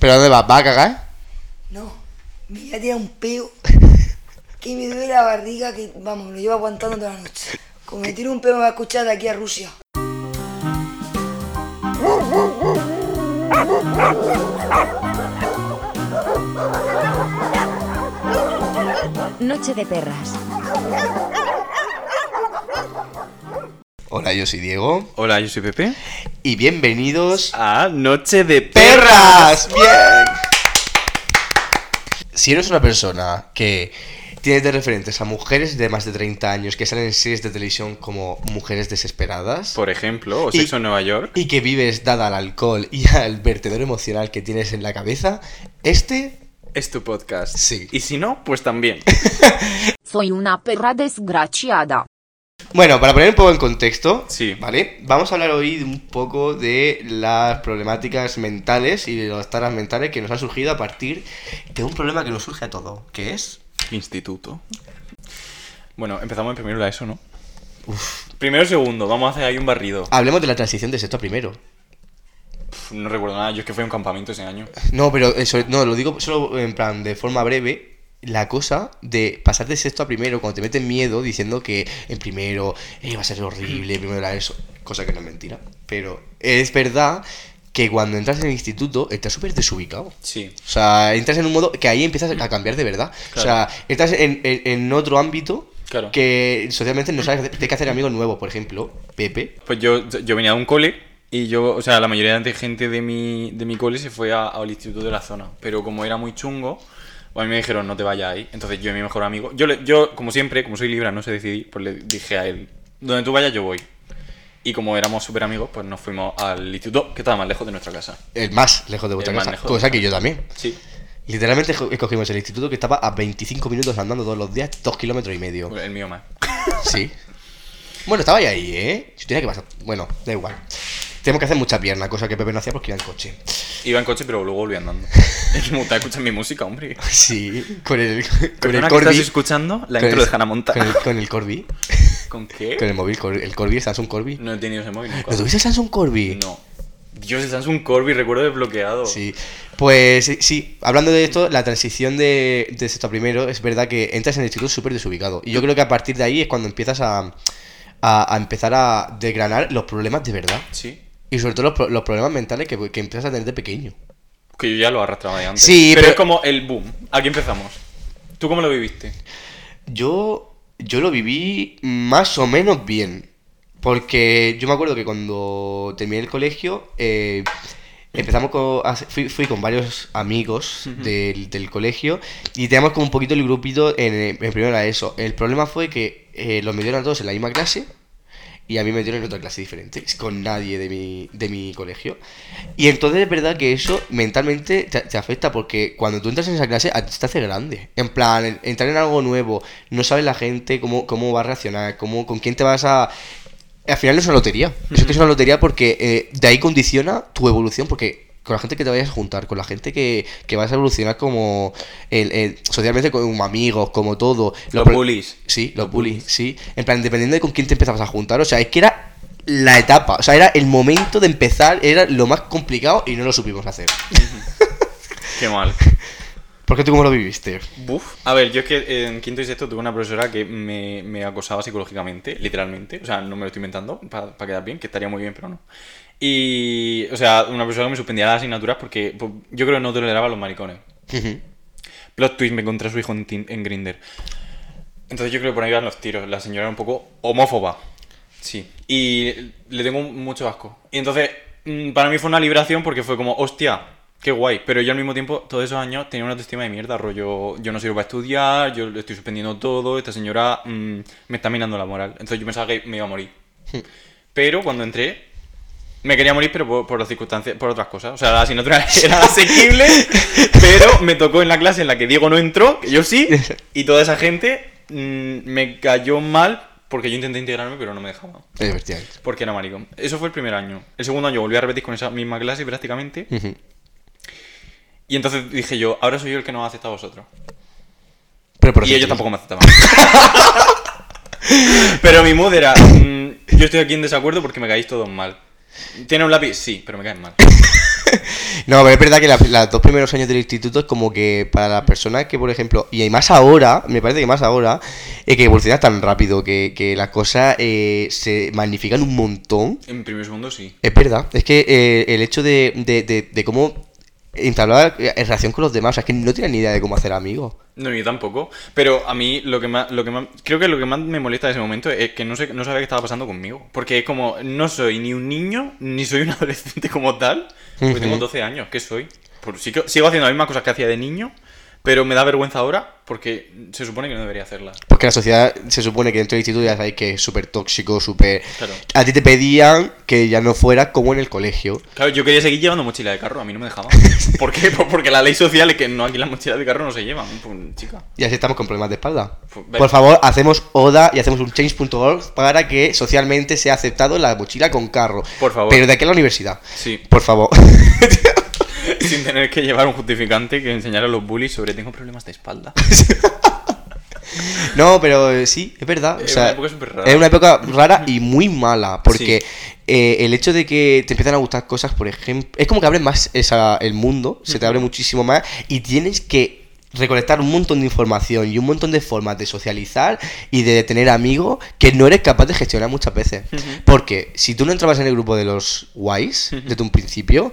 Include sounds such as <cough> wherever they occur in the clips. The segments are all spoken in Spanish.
¿Pero dónde vas? ¿Vas a cagar? No, me voy a tirar un peo <laughs> que me duele la barriga que, vamos, lo llevo aguantando toda la noche. Como me tiro un peo me va a escuchar de aquí a Rusia. Noche de perras. Hola, yo soy Diego. Hola, yo soy Pepe. Y bienvenidos A Noche de ¡Perras! ¡Bien! Si eres una persona que tiene de referentes a mujeres de más de 30 años que salen en series de televisión como mujeres desesperadas Por ejemplo, o Sexo en Nueva York. y que vives dada al alcohol y <laughs> al vertedero emocional que tienes en la cabeza, este Es tu podcast. Sí. Y si no, pues también. <laughs> Soy una perra desgraciada. Bueno, para poner un poco en contexto, Sí. ¿vale? Vamos a hablar hoy un poco de las problemáticas mentales y de las taras mentales que nos han surgido a partir de un problema que nos surge a todos, que es... Instituto. Bueno, empezamos en primero la ESO, ¿no? Primero segundo, vamos a hacer ahí un barrido. Hablemos de la transición de sexto a primero. No recuerdo nada, yo es que fui a un campamento ese año. No, pero eso, no, lo digo solo en plan, de forma breve. La cosa de pasar de sexto a primero, cuando te meten miedo diciendo que en primero eh, va a ser horrible, primero era eso, cosa que no es mentira. Pero es verdad que cuando entras en el instituto estás súper desubicado. Sí. O sea, entras en un modo que ahí empiezas a cambiar de verdad. O sea, entras en, en- en otro ámbito Claro. que socialmente no sabes de qué hacer amigos nuevos. Por ejemplo, Pepe. Pues yo, yo venía de un cole y yo, o sea, la mayoría de gente de mi, de mi cole se fue a- al instituto de la zona. Pero como era muy chungo, a mí me dijeron no te vayas ahí. Entonces yo y mi mejor amigo, yo, le- yo como siempre, como soy libra, no sé decidir, pues le dije a él, donde tú vayas yo voy. Y como éramos súper amigos, pues nos fuimos al instituto que estaba más lejos de nuestra casa. El más lejos de vuestra El casa. Cosa que yo también. Sí. Literalmente esco- escogimos el instituto que estaba a 25 minutos andando todos los días, 2 kilómetros y medio. El mío más. Sí. Bueno, estaba ahí, ¿eh? Yo tenía que pasar. Bueno, da igual. Tenemos que hacer mucha pierna, cosa que Pepe no hacía porque iba en coche. Iba en coche, pero luego volví andando. <laughs> Es que me gusta escuchar mi música, hombre. Sí, con el, con el Perdona que Corby. estás escuchando la con intro el- de Hannah Montana. Con el, con el Corby. <laughs> ¿Con qué? Con el móvil, Cor- el Corby, el Samsung Corby. No he tenido ese móvil nunca. ¿Lo tuviste el Samsung Corby? No. Dios, el Samsung Corby, recuerdo desbloqueado. Sí, pues sí, sí, hablando de esto, la transición de, de sexto a primero, es verdad que entras en el instituto súper desubicado. Y yo creo que a partir de ahí es cuando empiezas a, a, a empezar a desgranar los problemas de verdad. Sí. Y sobre todo los, los problemas mentales que, que empiezas a tener de pequeño. Que yo ya lo arrastraba de antes. Sí, pero, pero- es como el boom. Aquí empezamos. ¿Tú cómo lo viviste? Yo, yo lo viví más o menos bien. Porque yo me acuerdo que cuando terminé el colegio, eh, empezamos con, fui, fui con varios amigos del, del colegio y teníamos como un poquito el grupito en, en primero era eso. El problema fue que eh, los metieron a todos en la misma clase y a mí me metieron en otra clase diferente, con nadie de mi, de mi colegio. Y entonces es verdad que eso mentalmente te, te afecta porque cuando tú entras en esa clase a ti te hace grande. En plan, en- entrar en algo nuevo, no sabes la gente cómo, cómo va a reaccionar, cómo, con quién te vas a... Al final es una lotería. Eso es una lotería porque eh, de ahí condiciona tu evolución porque con la gente que te vayas a juntar, con la gente que, que vas a evolucionar como el, el- socialmente como amigos, como todo. Los pro- bullies. Sí, los bullies, sí. En plan, dependiendo de con quién te empezabas a juntar. O sea, es que era la etapa. O sea, era el momento de empezar, era lo más complicado y no lo supimos hacer. <laughs> Qué mal. ¿Por qué tú cómo lo viviste? Buf. A ver, yo es que en quinto y sexto tuve una profesora que me, me acosaba psicológicamente, literalmente. O sea, no me lo estoy inventando para quedar bien, que estaría muy bien, pero no. Y, o sea, una profesora que me suspendía las asignaturas porque pues, yo creo que no toleraba a los maricones. Plot twist, me encontré a su hijo en, en Grinder. Entonces yo creo que por ahí van los tiros. La señora era un poco homófoba. Sí. Y le tengo mucho asco. Y entonces, mm, para mí fue una liberación porque fue como, hostia, qué guay. Pero yo al mismo tiempo, todos esos años, tenía una autoestima de mierda. Rollo, yo no sirvo para estudiar, yo le estoy suspendiendo todo, esta señora mm, me está minando la moral. Entonces yo pensaba que me iba a morir. Pero cuando entré, me quería morir, pero por, por las circunstancias, por otras cosas. O sea, la asignatura <laughs> era asequible, pero me tocó en la clase en la que Diego no entró, que yo sí, y toda esa gente mm, me cayó mal porque yo intenté integrarme, pero no me efectivamente. Porque era maricón. Eso fue el primer año. El segundo año volví a repetir con esa misma clase prácticamente. Y entonces dije yo, ahora soy yo el que no acepta a vosotros. Pero por Y ellos tampoco me aceptaban. <laughs> pero mi mood era, mm, yo estoy aquí en desacuerdo porque me caéis todos mal. ¿Tiene un lápiz? Sí, pero me caen mal. <laughs> No, pero es verdad que los dos primeros años del instituto es como que para las personas que, por ejemplo, y hay más ahora, me parece que más ahora, es que evoluciona tan rápido que, que las cosas eh, se magnifican un montón. En primer segundo sí. Es verdad, es que eh, el hecho de, de, de, de cómo entablar eh, relación con los demás, o sea, es que no tienen ni idea de cómo hacer amigos. No, yo tampoco. Pero a mí lo que más, lo que más, creo que lo que más me molesta de ese momento es que no sé, no sabía qué estaba pasando conmigo. Porque es como, no soy ni un niño, ni soy un <laughs> adolescente como tal. Porque Ujú. tengo 12 años, ¿qué soy? Pues que sigo haciendo las mismas cosas que hacía de niño, pero me da vergüenza ahora porque se supone que no debería hacerlas. Porque la sociedad se supone que dentro del instituto ya sabéis que es súper tóxico, súper... Claro. A ti te pedían que ya no fueras como en el colegio. Claro, yo quería seguir llevando mochila de carro, a mí no me dejaban. <laughs> ¿Por qué? Pues porque la ley social es que no, aquí las mochilas de carro no se llevan. Pues, chica. Y así estamos con problemas de espalda. Pues, Por favor, hacemos ODA y hacemos un change.org para que socialmente sea aceptado la mochila con carro. Por favor. Pero de aquí a la universidad. Sí. Por favor. <laughs> <laughs> Sin tener que llevar un justificante que enseñara a los bullies sobre tengo problemas de espalda. <laughs> no, pero eh, sí, es verdad. o Es una época súper rara. Es una época rara y muy mala. Porque eh, el hecho de que te empiezan a gustar cosas, por ejemplo. Es como que abre más esa, el mundo, se te abre muchísimo más y tienes que recolectar un montón de información y un montón de formas de socializar y de tener amigos que no eres capaz de gestionar muchas veces. Porque si tú no entrabas en el grupo de los guays desde un principio,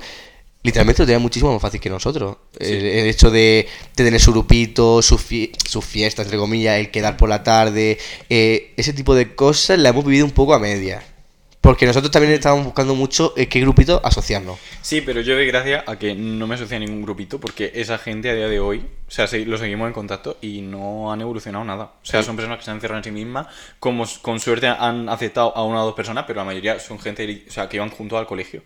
literalmente lo tenías muchísimo más fácil que nosotros. El, el hecho de, de tener su grupito, sus fie- sus fiestas, entre comillas, el quedar por la tarde, eh, ese tipo de cosas la hemos vivido un poco a media. Porque nosotros también estábamos buscando mucho eh, qué grupito asociarnos. Sí, pero yo doy gracias a que no me asocié a ningún grupito porque esa gente a día de hoy, o sea, se- lo seguimos en contacto y no han evolucionado nada. O sea, son personas que se han encerrado en sí mismas, como con suerte han aceptado a una o dos personas, pero la mayoría son gente o sea, que iban juntos al colegio.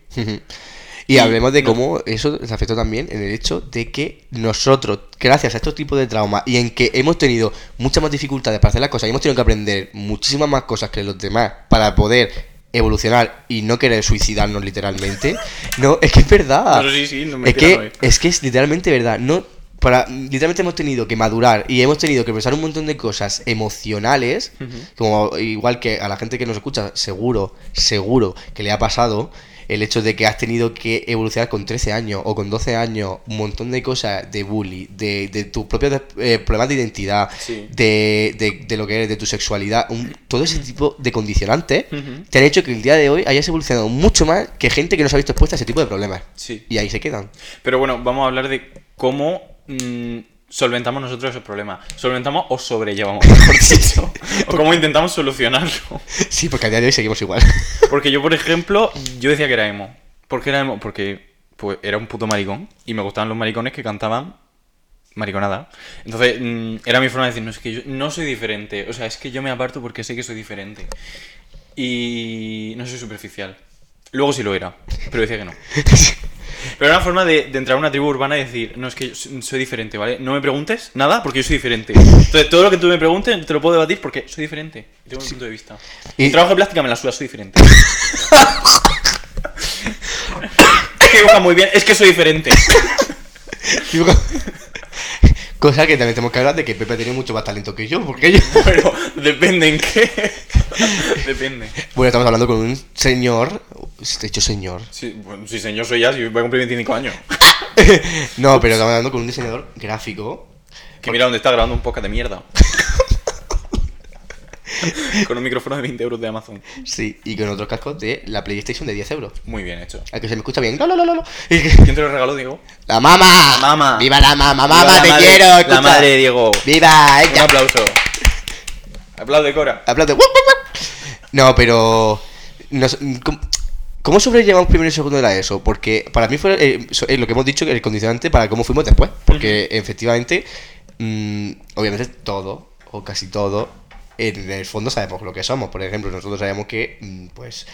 Y hablemos de cómo eso se afectó también en el hecho de que nosotros, gracias a estos tipos de traumas y en que hemos tenido muchas más dificultades para hacer las cosas y hemos tenido que aprender muchísimas más cosas que los demás para poder evolucionar y no querer suicidarnos literalmente, <laughs> no, es que es verdad. No, sí, sí, no me es, que, es que es literalmente verdad. No, para, literalmente hemos tenido que madurar y hemos tenido que pensar un montón de cosas emocionales, como igual que a la gente que nos escucha, seguro, seguro que le ha pasado el hecho de que has tenido que evolucionar con 13 años o con 12 años un montón de cosas de bully, de, de tus propios eh, problemas de identidad, Sí. de, de- de lo que eres, de tu sexualidad, un- todo ese tipo de condicionantes te han hecho que el día de hoy hayas evolucionado mucho más que gente que no se ha visto expuesta a ese tipo de problemas. Sí. Y ahí se quedan. Pero bueno, vamos a hablar de cómo mm, solventamos nosotros esos problemas. Solventamos o sobrellevamos, <laughs> mejor dicho. <laughs> o cómo intentamos solucionarlo. <laughs> Sí, porque a día de hoy seguimos igual. Porque yo, por ejemplo, yo decía que era emo. ¿Por qué era emo? Porque pues, era un puto maricón y me gustaban los maricones que cantaban mariconada. Entonces, mm, era mi forma de decir, no, es que yo no soy diferente. O sea, es que yo me aparto porque sé que soy diferente. Y no soy superficial. Luego sí lo era, pero decía que no. Pero era una forma de, de entrar a una tribu urbana y decir, no, es que yo soy diferente, ¿vale? No me preguntes nada porque yo soy diferente. Entonces, todo lo que tú me preguntes te lo puedo debatir porque soy diferente. Y tengo un punto de vista. Y- Y trabajo de plástica me la suda, soy diferente. <laughs> es que dibuja muy bien, es que soy diferente. Cosa que también tenemos que hablar de que Pepe tiene mucho más talento que yo, porque yo... <laughs> Pero depende en qué. <laughs> depende. Bueno, estamos hablando con un señor... De hecho, señor. Sí, bueno, sí, señor, soy ya, si voy a cumplir 25 años. <laughs> No, pero estamos hablando con un diseñador gráfico. Que mira dónde está grabando un podcast de mierda. <laughs> Con un micrófono de 20 euros de Amazon. Sí, y con otros cascos de la PlayStation de 10 euros. Muy bien hecho. Al que se me escucha bien. No, no, no, no. ¿Quién te lo regaló, Diego? ¡La mamá! La mama. ¡Viva la mamá! Viva ¡Mamá, la te madre- quiero! La escucha. madre de Diego. ¡Viva Un ella! aplauso. Aplaude, Cora. Aplaude. No, pero... nos- ¿cómo, sobrellevamos primero y segundo de la ESO? Porque para mí fue eh, eh, lo que hemos dicho, el condicionante para cómo fuimos después. Porque efectivamente, mm, obviamente todo, o casi todo, en el fondo sabemos lo que somos. Por ejemplo, nosotros sabemos que, mm, pues,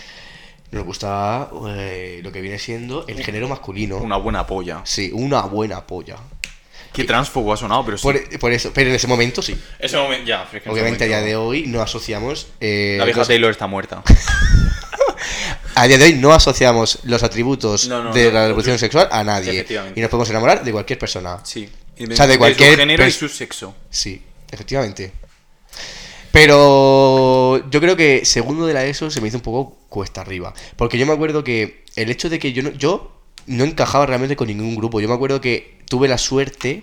nos gusta eh, lo que viene siendo el género masculino. Una buena polla. Sí, una buena polla. Qué transfobo ha sonado, pero sí. Por, por eso, pero en ese momento sí. Ese momento, ya, es que Obviamente a día de hoy no asociamos... eh, La vieja los- Taylor está muerta. <laughs> A día de hoy no asociamos los atributos No, no, de no, la revolución sexual a nadie. Y nos podemos enamorar de cualquier persona. Sí. O sea, de cualquier su género y su sexo. Sí, efectivamente. Pero yo creo que segundo de la ESO se me hizo un poco cuesta arriba. Porque yo me acuerdo que el hecho de que yo no, yo no encajaba realmente con ningún grupo. Yo me acuerdo que tuve la suerte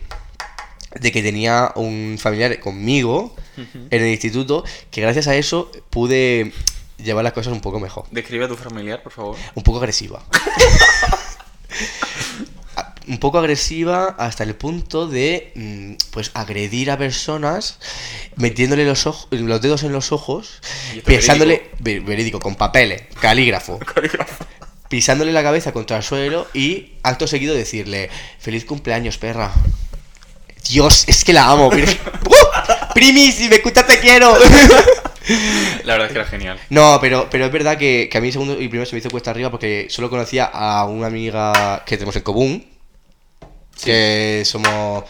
de que tenía un familiar conmigo en el instituto, que gracias a eso pude llevar las cosas un poco mejor. Describe a tu familiar, por favor. Un poco agresiva. <laughs> un poco agresiva hasta el punto de mm, pues agredir a personas metiéndole los ojos los dedos en los ojos ¿Y esto pisándole ve- verídico con papeles <laughs> calígrafo pisándole la cabeza contra el suelo y acto seguido decirle feliz cumpleaños perra Dios es que la amo pero- <laughs> ¡Uh! Primi si me escuchas te quiero La verdad es que era genial. No, pero, pero es verdad que, que a mí segundo y primero se me hizo cuesta arriba porque solo conocía a una amiga que tenemos en común. Que somos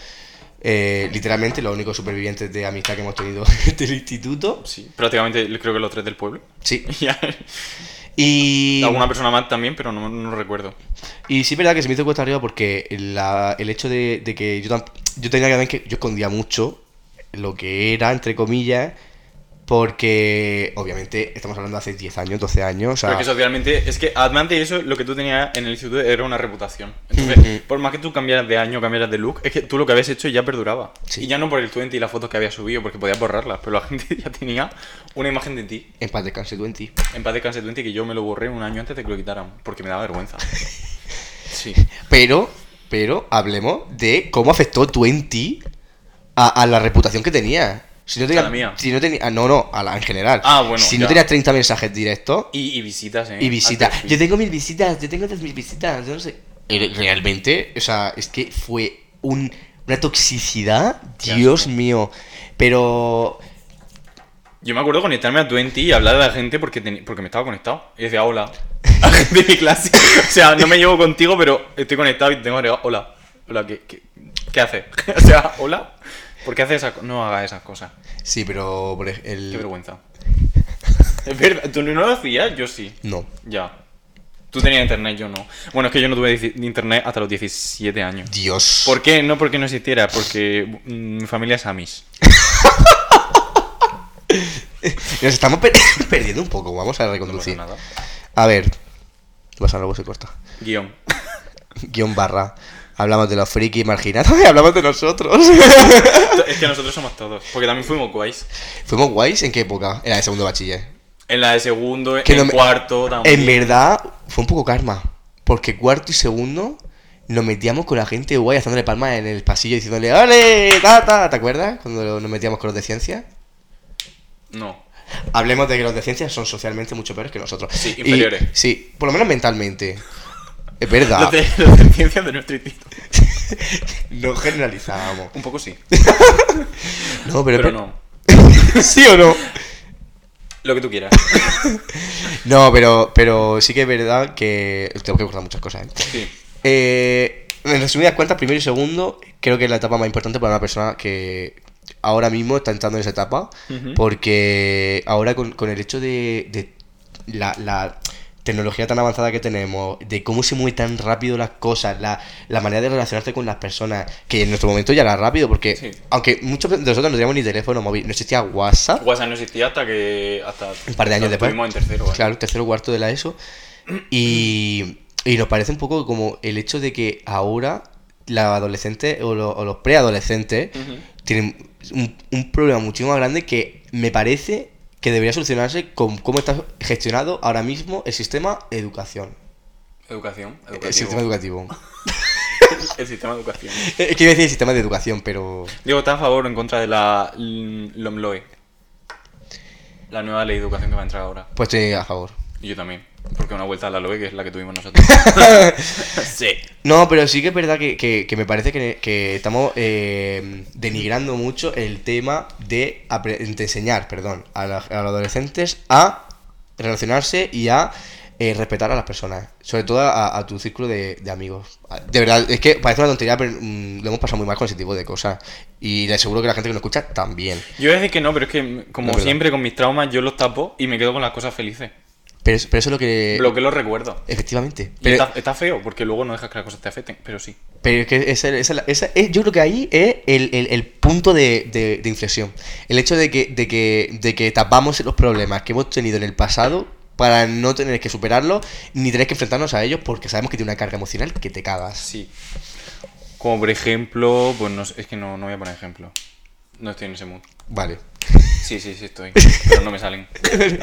eh, literalmente los únicos supervivientes de amistad que hemos tenido <laughs> del instituto. Sí, prácticamente creo que los tres del pueblo. Sí. <laughs> Y, Alguna persona más también, pero no, no recuerdo. y sí es verdad que se me hizo cuesta arriba porque la- el hecho de, de que yo, yo tenía que ver que yo escondía mucho lo que era, entre comillas, porque obviamente estamos hablando de hace 10 años, 12 años. O sea, Porque socialmente, es que además de eso, lo que tú tenías en el instituto era una reputación. Entonces, por más que tú cambiaras de año, cambiaras de look, es que tú lo que habías hecho ya perduraba. Sí. Y ya no por el 20 y las fotos que habías subido, porque podías borrarlas, pero la <laughs> gente ya tenía una imagen de ti. en paz descanse tú en ti. En paz descanse 20 que yo me lo borré un año antes de que lo quitaran, porque me daba vergüenza. <laughs> Sí. Pero, pero hablemos de cómo afectó Twenty a, a la reputación que tenía. Si no tenía, ¿A la mía? Si no tenía, ah, no, no, a la en general. Ah, bueno, Si ya. no tenía 30 mensajes directos Y, y visitas, ¿eh? y visitas. Yo tengo mil visitas, yo tengo mil visitas, yo no sé. Y Realmente, o sea, es que fue un, una toxicidad, Dios mío. Pero Yo me acuerdo conectarme a 20 y hablar a la gente porque, teni- porque me estaba conectado. Y decía hola. A <laughs> gente <laughs> de mi clase. O sea, no me llevo contigo, pero estoy conectado y tengo agregado hola. Hola, ¿qué, qué, qué haces? <laughs> O sea, hola. ¿Por qué haces esas cosas? No hagas esas cosas. sí, pero ej- Qué el vergüenza. <laughs> Es verdad, ¿tú no lo hacías? Yo sí. no. Ya. Tú tenías internet, yo no. Bueno, es que yo no tuve internet hasta los 17 años. Dios. ¿Por qué? No porque no existiera, porque mi familia es Amis. <laughs> Nos estamos per- <coughs> perdiendo un poco, vamos a No pasa reconducir. nada. A ver. Pasa algo se corta. Guión. guion barra. Hablamos de los frikis marginados y hablamos de nosotros. <laughs> Es que nosotros somos todos. Porque también fuimos guays. ¿Fuimos guays en qué época? En la de segundo bachiller. En la de segundo, Que en no me- cuarto también. En verdad, fue un poco karma. Porque cuarto y segundo nos metíamos con la gente guay haciéndole palmas en el pasillo diciéndole ¡Ole! ¡Tata! ¿Te acuerdas? Cuando nos metíamos con los de ciencia. No. Hablemos de que los de ciencia son socialmente mucho peores que nosotros. Sí, Y- inferiores. sí, por lo menos mentalmente. Es verdad. Los de, los de ciencias de nuestro instituto. <laughs> No generalizábamos. Un poco sí. <laughs> No, pero, Pero no. <laughs> ¿Sí o no? Lo que tú quieras. No, pero, pero sí que es verdad que. Tengo que cortar muchas cosas, ¿eh? Sí. Eh, en resumidas cuentas, primero y segundo, creo que es la etapa más importante para una persona que ahora mismo está entrando en esa etapa. Porque ahora con, con el hecho de, de la, la tecnología tan avanzada que tenemos, de cómo se mueven tan rápido las cosas, la, la manera de relacionarte con las personas, que en nuestro momento ya era rápido, porque Sí. aunque muchos de nosotros no teníamos ni teléfono móvil, no existía WhatsApp. WhatsApp no existía hasta que. Hasta Un par de años después. En tercero. ¿eh? Claro, tercero cuarto de la ESO. Y, y nos parece un poco como el hecho de que ahora los adolescentes o, lo- o los preadolescentes tienen un, un problema muchísimo más grande que me parece que debería solucionarse con cómo está gestionado ahora mismo el sistema de educación. Educación. El educativo. sistema educativo. <laughs> El sistema de educación. <laughs> Eh, Quiero decir el sistema de educación, pero... Diego, ¿estás a favor o en contra de la LOMLOE? La nueva ley de educación que va a entrar ahora. Pues estoy a favor. Y yo también. Porque una vuelta a la LOE, que es la que tuvimos nosotros. <laughs> sí. No, pero sí que es verdad que, que- que me parece que, que estamos eh, denigrando mucho el tema de, enseñar perdón, a, la- a los adolescentes a relacionarse y a eh, respetar a las personas. Sobre todo a, a tu círculo de, de amigos. De verdad, es que parece una tontería, pero mm, lo hemos pasado muy mal con ese tipo de cosas. Y le aseguro que la gente que nos escucha también. Yo voy a decir que no, pero es que, mm, como No siempre, con mis traumas yo los tapo y me quedo con las cosas felices. Pero, pero eso es lo que... Bloqueo los recuerdos. Efectivamente. Pero, está, está feo, porque luego no dejas que las cosas te afecten, pero sí. Pero es que esa, esa- esa- es- yo creo que ahí es el, el- el punto de, de- de inflexión. El hecho de que, de, que, de que tapamos los problemas que hemos tenido en el pasado para no tener que superarlo ni tener que enfrentarnos a ellos porque sabemos que tiene una carga emocional que te cagas. Sí. Como por ejemplo, pues no es que no, no voy a poner ejemplo. No estoy en ese mood. Vale. Sí, sí, sí estoy. Pero no me salen. <laughs>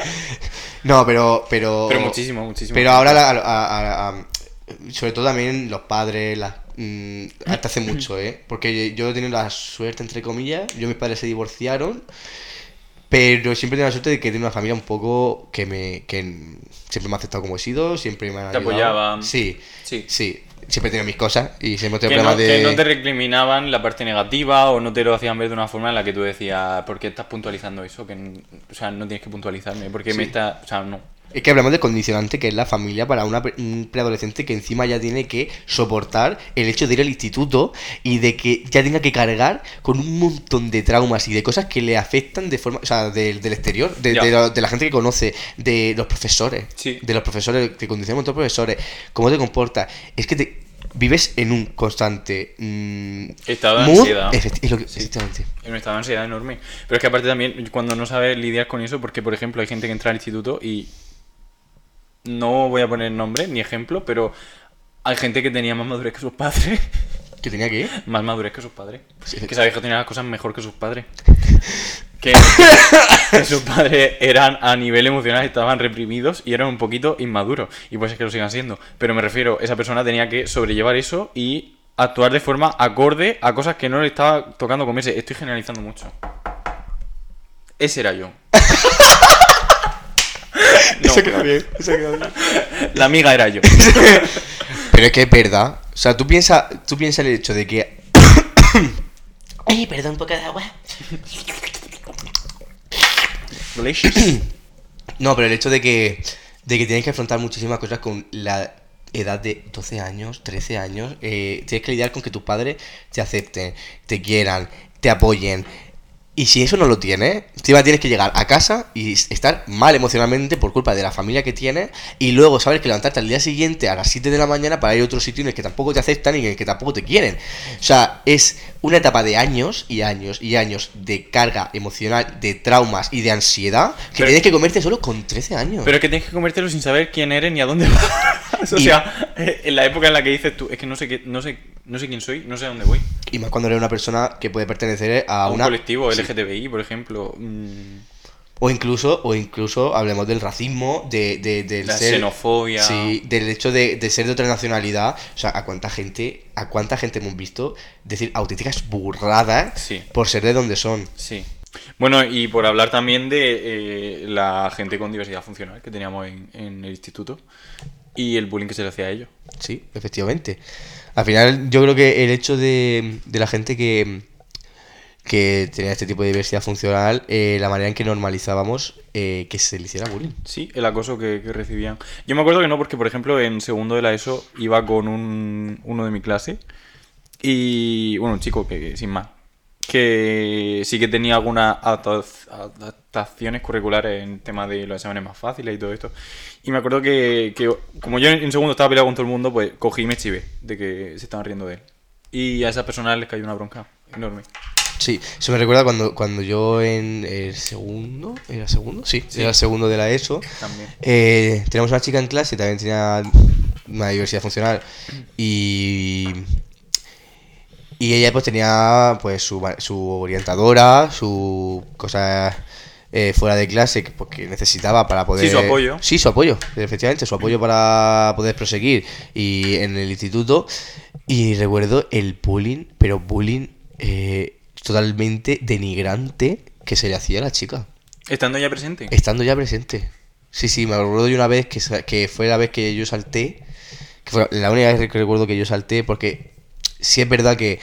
No, pero. Pero, Pero muchísimo, muchísimo. Pero ahora, la- a- a- a- sobre todo también los padres, las, mm, hasta hace mucho, ¿eh? Porque yo he tenido la suerte, entre comillas, yo mis padres se divorciaron, pero siempre he tenido la suerte de que tengo una familia un poco que me que siempre me ha aceptado como he sido, siempre me han Te ayudado. apoyaban. Sí, Sí. sí. Siempre he tenido mis cosas y siempre he Que tenido no, problemas de... que no te recriminaban la parte negativa o no te lo hacían ver de una forma en la que tú decías, ¿por qué estás puntualizando eso? Que, o sea, no tienes que puntualizarme, porque me Sí. está... O sea, no. Es que hablamos del condicionante que es la familia para una un preadolescente que encima ya tiene que soportar el hecho de ir al instituto y de que ya tenga que cargar con un montón de traumas y de cosas que le afectan de forma, o sea, del, del exterior, de, de la, de la gente que conoce, de los profesores, Sí. de los profesores, te condicionan otros profesores, cómo te comportas. Es que te vives en un constante mm, Estado de mood, ansiedad. es lo que- Sí. En un estado de ansiedad enorme. Pero es que aparte también, cuando no sabes lidiar con eso, porque por ejemplo hay gente que entra al instituto y no voy a poner nombre ni ejemplo, pero hay gente que tenía más madurez que sus padres. <laughs> Que tenía que ir. más madurez que sus padres. Sí. Que sabéis que tenía las cosas mejor que sus padres. <laughs> Que, que sus padres eran a nivel emocional, estaban reprimidos y eran un poquito inmaduros. Y pues es que lo sigan siendo. Pero me refiero, esa persona tenía que sobrellevar eso y actuar de forma acorde a cosas que no le estaba tocando comerse. Estoy generalizando mucho. Ese era yo. <laughs> No, Eso queda bien, eso queda bien. <laughs> la amiga era yo. <laughs> Pero es que es verdad. O sea, tú piensas tú piensa el hecho de que. <coughs> Ay, perdón, un poco de agua. <coughs> No, pero el hecho de que. De que tienes que afrontar muchísimas cosas con la edad de 12 años, 13 años. eh, tienes que lidiar con que tus padres te acepten, te quieran, te apoyen. Y si eso no lo tienes, encima tienes que llegar a casa y estar mal emocionalmente por culpa de la familia que tienes y luego saber que levantarte al día siguiente a las 7 de la mañana para ir a otro sitio en el que tampoco te aceptan y en el que tampoco te quieren. O sea, es una etapa de años y años y años de carga emocional, de traumas y de ansiedad que Pero- tienes que comerte solo con 13 años. Pero es que tienes que comértelo sin saber quién eres ni a dónde vas. <laughs> o Y- sea, eh, en la época en la que dices tú, es que no sé qué, no sé, no sé quién soy, no sé a dónde voy. Y más cuando eres una persona que puede pertenecer a, A un una colectivo Sí. LGTBI, por ejemplo. mm, O incluso, o incluso hablemos del racismo, de, de- del La ser- xenofobia. Sí, del hecho de, de ser de otra nacionalidad. O sea, a cuánta gente, a cuánta gente hemos visto decir auténticas burradas Sí. por ser de donde son. Sí. Bueno, y por hablar también de eh, la gente con diversidad funcional que teníamos en, en el instituto y el bullying que se le hacía a ellos. Sí, efectivamente. Al final, yo creo que el hecho de, de la gente que, que tenía este tipo de diversidad funcional, eh, la manera en que normalizábamos eh, que se le hiciera bullying. Sí, el acoso que, recibían. Yo me acuerdo que no, porque por ejemplo en segundo de la ESO iba con un, uno de mi clase y, bueno, un chico que sin más, que sí que tenía algunas adap- adaptaciones curriculares en tema de los exámenes más fáciles y todo esto. Y me acuerdo que, que como yo en segundo estaba peleado con todo el mundo, pues cogí y me chivé de que se estaban riendo de él. Y a esa persona les cayó una bronca enorme. Sí, eso me recuerda cuando, cuando yo en el segundo, ¿era segundo? Sí, Sí. era el segundo de la ESO. También. Eh, teníamos una chica en clase, también tenía una diversidad funcional y y ella pues tenía pues su, su orientadora, su cosas eh, fuera de clase que, pues, que necesitaba para poder... Sí, su apoyo. Sí, su apoyo, efectivamente, su apoyo para poder proseguir y en el instituto. Y recuerdo el bullying, pero bullying eh, totalmente denigrante que se le hacía a la chica. Estando ya presente. Estando ya presente. Sí, sí, me acuerdo de una vez que, que fue la vez que yo salté. Que fue la única vez que recuerdo que yo salté porque sí es verdad que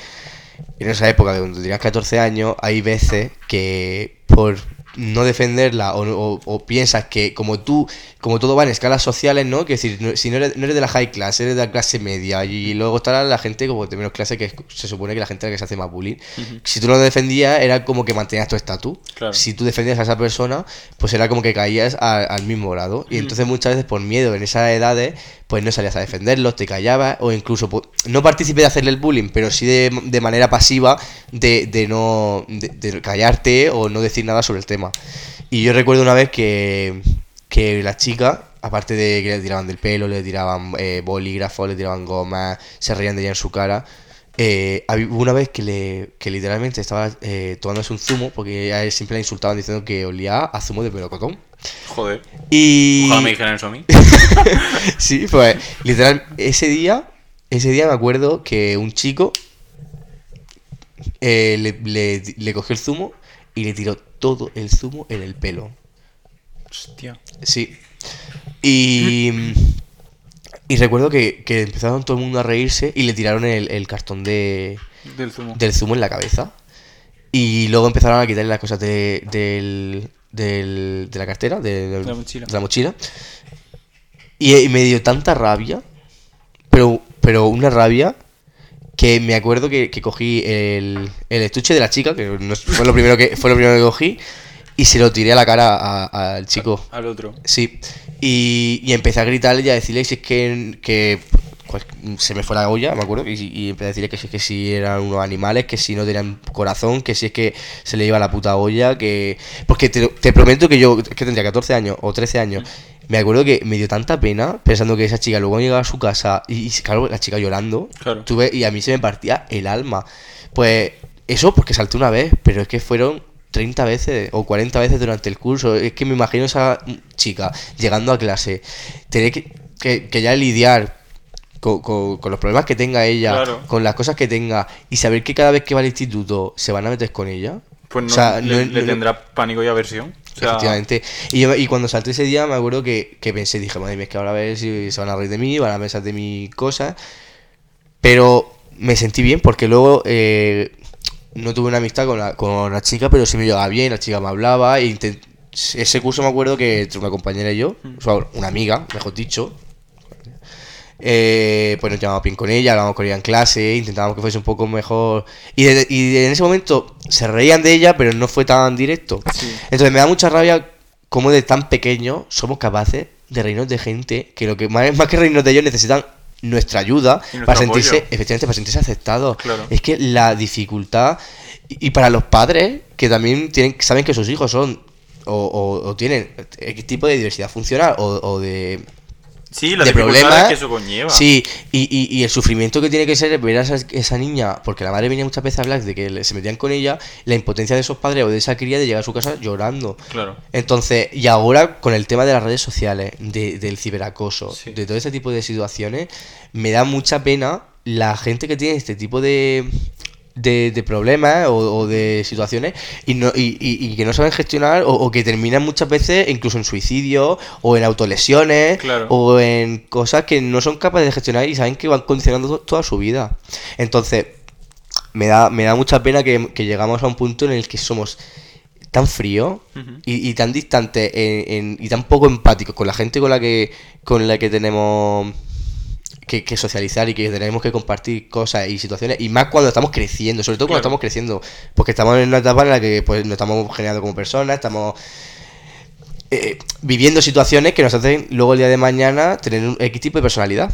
en esa época, cuando tenías 14 años, hay veces que por no defenderla o, o- o piensas que como tú, como todo va en escalas sociales, ¿no? Que decir, no- si no eres, no eres de la high class, eres de la clase media y luego estará la gente como de menos clase que se supone que la gente la que se hace más bullying. Si tú no defendías era como que mantenías tu estatus. Claro. Si tú defendías a esa persona, pues era como que caías a- al mismo grado. Y entonces muchas veces por miedo en esas edades, pues no salías a defenderlos, te callabas o incluso pues, no participé de hacerle el bullying, pero sí de, de manera pasiva de, de no de, de callarte o no decir nada sobre el tema. Y yo recuerdo una vez que, que las chicas, aparte de que le tiraban del pelo, le tiraban eh, bolígrafos, le tiraban gomas, se reían de ella en su cara. eh, hubo una vez que, le, que literalmente estaba eh, tomándose un zumo porque a él siempre le insultaban diciendo que olía a zumo de melocotón. Joder. Y. Ojalá me dijeran eso a mí. <laughs> sí, pues literal, ese día, ese día me acuerdo que un chico eh, le, le- le cogió el zumo y le tiró todo el zumo en el pelo. Hostia. Sí. Y, y recuerdo que, que empezaron todo el mundo a reírse y le tiraron el, el cartón de, Del zumo. del zumo en la cabeza. Y luego empezaron a quitarle las cosas de, del, del- de la cartera, de, la mochila. de la mochila. Y, y me dio tanta rabia, pero, pero una rabia, que me acuerdo que, que cogí el, el estuche de la chica, que no fue, lo primero que, fue lo primero que cogí, y se lo tiré a la cara al chico. Al otro. Sí, y, y empecé a gritarle y a decirle si es que, que pues, se me fue la olla, me acuerdo, y, y empecé a decirle que si, que si eran unos animales, que si no tenían corazón, que si es que se le iba la puta olla, que... Porque te, te prometo que yo, que tendría 14 años o 13 años, me acuerdo que me dio tanta pena pensando que esa chica luego llegaba a su casa y, y, claro, la chica llorando, Claro. tuve, y a mí se me partía el alma. Pues eso porque salté una vez, pero es que fueron 30 veces o 40 veces durante el curso. Es que me imagino esa chica llegando a clase, tener que, que, que ya lidiar con, con- con los problemas que tenga ella, Claro. con las cosas que tenga, y saber que cada vez que va al instituto se van a meter con ella. Pues no, O sea, le, no- le no- tendrá pánico y aversión. O sea, Efectivamente. Y, yo- y cuando salté ese día me acuerdo que, que pensé, dije, madre mía, es que ahora a ver si se van a reír de mí, van a pensar de mi cosas. Pero me sentí bien porque luego eh, no tuve una amistad con la, con la chica, pero sí me llevaba bien, la chica me hablaba. E intent- ese curso me acuerdo que entre una compañera y yo, o sea, una amiga, mejor dicho, eh, pues nos llevábamos bien con ella, hablábamos con ella en clase, intentábamos que fuese un poco mejor. Y, de- y de- en ese momento se reían de ella, pero no fue tan directo. Sí. Entonces me da mucha rabia cómo de tan pequeño somos capaces de reírnos de gente que lo que más, más que reírnos de ellos necesitan nuestra ayuda para sentirse, apoyo. efectivamente, para sentirse aceptados. Claro. Es que la dificultad, y, y para los padres que también tienen, saben que sus hijos son o, o- o tienen X tipo de diversidad funcional o, o de Sí, la de problemas. que eso conlleva. Sí, y, y- y el sufrimiento que tiene que ser ver a esa, esa niña, porque la madre venía muchas veces a hablar de que se metían con ella, la impotencia de esos padres o de esa cría de llegar a su casa llorando. Claro. Entonces, y ahora con el tema de las redes sociales, de- del ciberacoso, Sí. de todo este tipo de situaciones, me da mucha pena la gente que tiene este tipo de, de, de problemas o, o de situaciones y, no, y, y- y que no saben gestionar o, o que terminan muchas veces incluso en suicidio o en autolesiones Claro. o en cosas que no son capaces de gestionar y saben que van condicionando to- toda su vida. Entonces, me da, me da mucha pena que, que llegamos a un punto en el que somos tan fríos Ujú. y, y tan en- en- y tan poco empáticos con la gente con la que con la que tenemos que, que socializar y que tenemos que compartir cosas y situaciones y más cuando estamos creciendo sobre todo cuando Claro. estamos creciendo porque estamos en una etapa en la que pues nos estamos generando como personas estamos eh, viviendo situaciones que nos hacen luego el día de mañana tener un X tipo de personalidad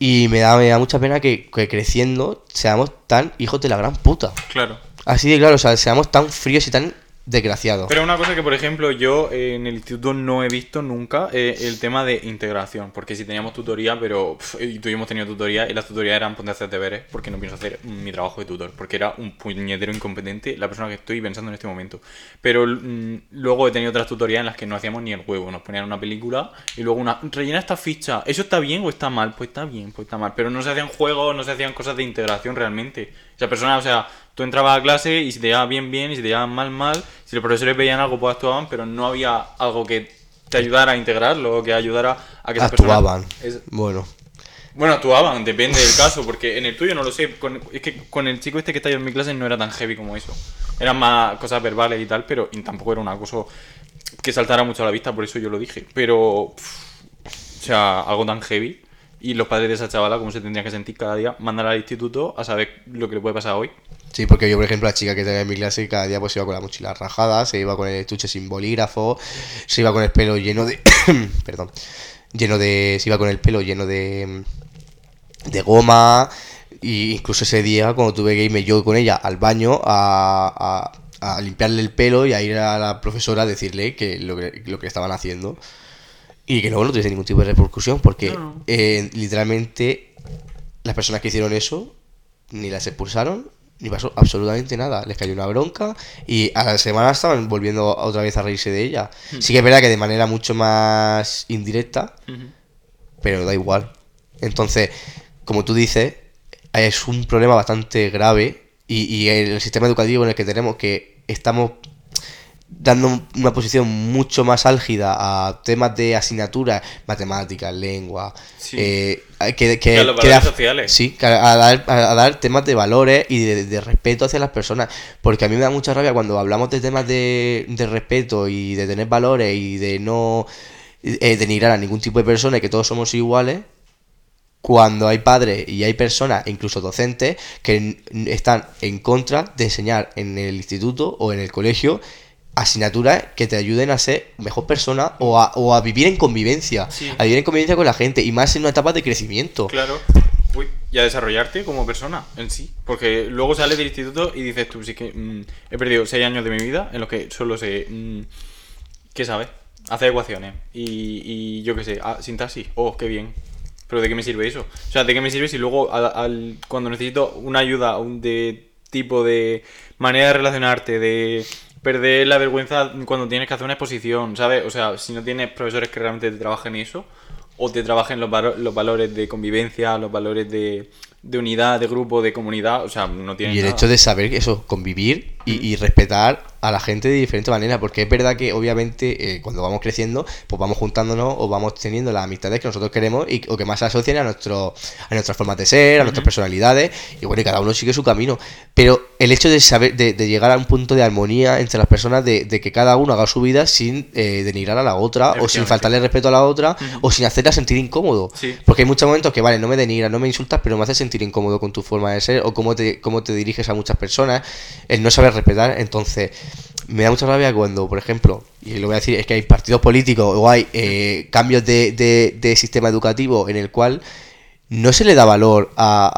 y me da, me da mucha pena que, que creciendo seamos tan hijos de la gran puta Claro. así de claro o sea seamos tan fríos y tan desgraciados Pero una cosa que, por ejemplo, yo eh, en el instituto no he visto nunca eh, el tema de integración. Porque si teníamos tutoría, pero pf, y hemos tenido tutoría, y las tutorías eran ponte a hacer deberes, porque no pienso hacer mi trabajo de tutor. Porque era un puñetero incompetente la persona que estoy pensando en este momento. Pero mm, luego he tenido otras tutorías en las que no hacíamos ni el huevo. Nos ponían una película y luego una. Rellena esta ficha. ¿Eso está bien o está mal? Pues está bien, pues está mal. Pero no se hacían juegos, no se hacían cosas de integración realmente. Esa persona, o sea, tú entrabas a clase y si te llevaban bien, bien, y si te llevaban mal, mal. Si los profesores veían algo, pues actuaban, pero no había algo que te ayudara a integrarlo, que ayudara a que esa persona- actuaban es- bueno Bueno, actuaban, depende del caso, porque en el tuyo no lo sé. con- es que con el chico este que está yo en mi clase no era tan heavy como eso. Eran más cosas verbales y tal, pero y tampoco era una cosa que saltara mucho a la vista, por eso yo lo dije. Pero, pff, o sea, algo tan heavy. Y los padres de esa chavala, cómo se tendrían que sentir cada día, mandar al instituto a saber lo que le puede pasar hoy. Sí, porque yo, por ejemplo, la chica que tenía en mi clase, cada día pues iba con la mochila rajada, se iba con el estuche sin bolígrafo, se iba con el pelo lleno de... <coughs> perdón. Lleno de... Se iba con el pelo lleno de... De goma. Y incluso ese día, cuando tuve que irme yo con ella al baño a, a, a limpiarle el pelo y a ir a la profesora a decirle que lo que, lo que estaban haciendo. Y que luego no tuviese ningún tipo de repercusión, porque No, eh, literalmente las personas que hicieron eso ni las expulsaron, ni pasó absolutamente nada. Les cayó una bronca y a la semana estaban volviendo otra vez a reírse de ella. Hmm. Sí que es verdad que de manera mucho más indirecta, pero da igual. Entonces, como tú dices, es un problema bastante grave y, y el sistema educativo en el que tenemos que estamos dando una posición mucho más álgida a temas de asignaturas, matemáticas, lengua, Sí. eh, que, que, a los que valores sociales. Sí, que a, a dar, a dar temas de valores y de, de respeto hacia las personas. Porque a mí me da mucha rabia cuando hablamos de temas de, de respeto y de tener valores y de no eh, denigrar a ningún tipo de persona y que todos somos iguales. Cuando hay padres y hay personas, incluso docentes, que están en contra de enseñar en el instituto o en el colegio asignaturas que te ayuden a ser mejor persona o a, o a vivir en convivencia, Sí. a vivir en convivencia con la gente y más en una etapa de crecimiento. Claro. Uy, y a desarrollarte como persona en sí. Porque luego sales del instituto y dices tú, sí que mm, he perdido seis años de mi vida en los que solo sé, mm, ¿qué sabes? Hacer ecuaciones. Y, y yo qué sé, ah, sintaxis. Oh, qué bien. Pero ¿de qué me sirve eso? O sea, ¿de qué me sirve si luego al, al- cuando necesito una ayuda un de tipo de manera de relacionarte, de perder la vergüenza cuando tienes que hacer una exposición, ¿sabes? O sea, si no tienes profesores que realmente te trabajen eso, o te trabajen los, valo- los valores de convivencia, los valores de, de unidad, de grupo, de comunidad, o sea, no tienes Y el nada. hecho de saber eso, convivir y, y respetar a la gente de diferente manera, porque es verdad que obviamente eh, cuando vamos creciendo, pues vamos juntándonos o vamos teniendo las amistades que nosotros queremos y, o que más se asocian a, nuestro, a nuestras formas de ser, a nuestras personalidades, y bueno, y cada uno sigue su camino. Pero el hecho de saber, de, de llegar a un punto de armonía entre las personas, de, de que cada uno haga su vida sin eh, denigrar a la otra, o sin faltarle respeto a la otra, o sin hacerla sentir incómodo. Sí. Porque hay muchos momentos que, vale, no me denigras, no me insultas, pero me hace sentir incómodo con tu forma de ser o cómo te, cómo te diriges a muchas personas, el no saber respetar. Entonces, me da mucha rabia cuando, por ejemplo, y lo voy a decir, es que hay partidos políticos o hay eh, cambios de- de sistema educativo en el cual no se le da valor a,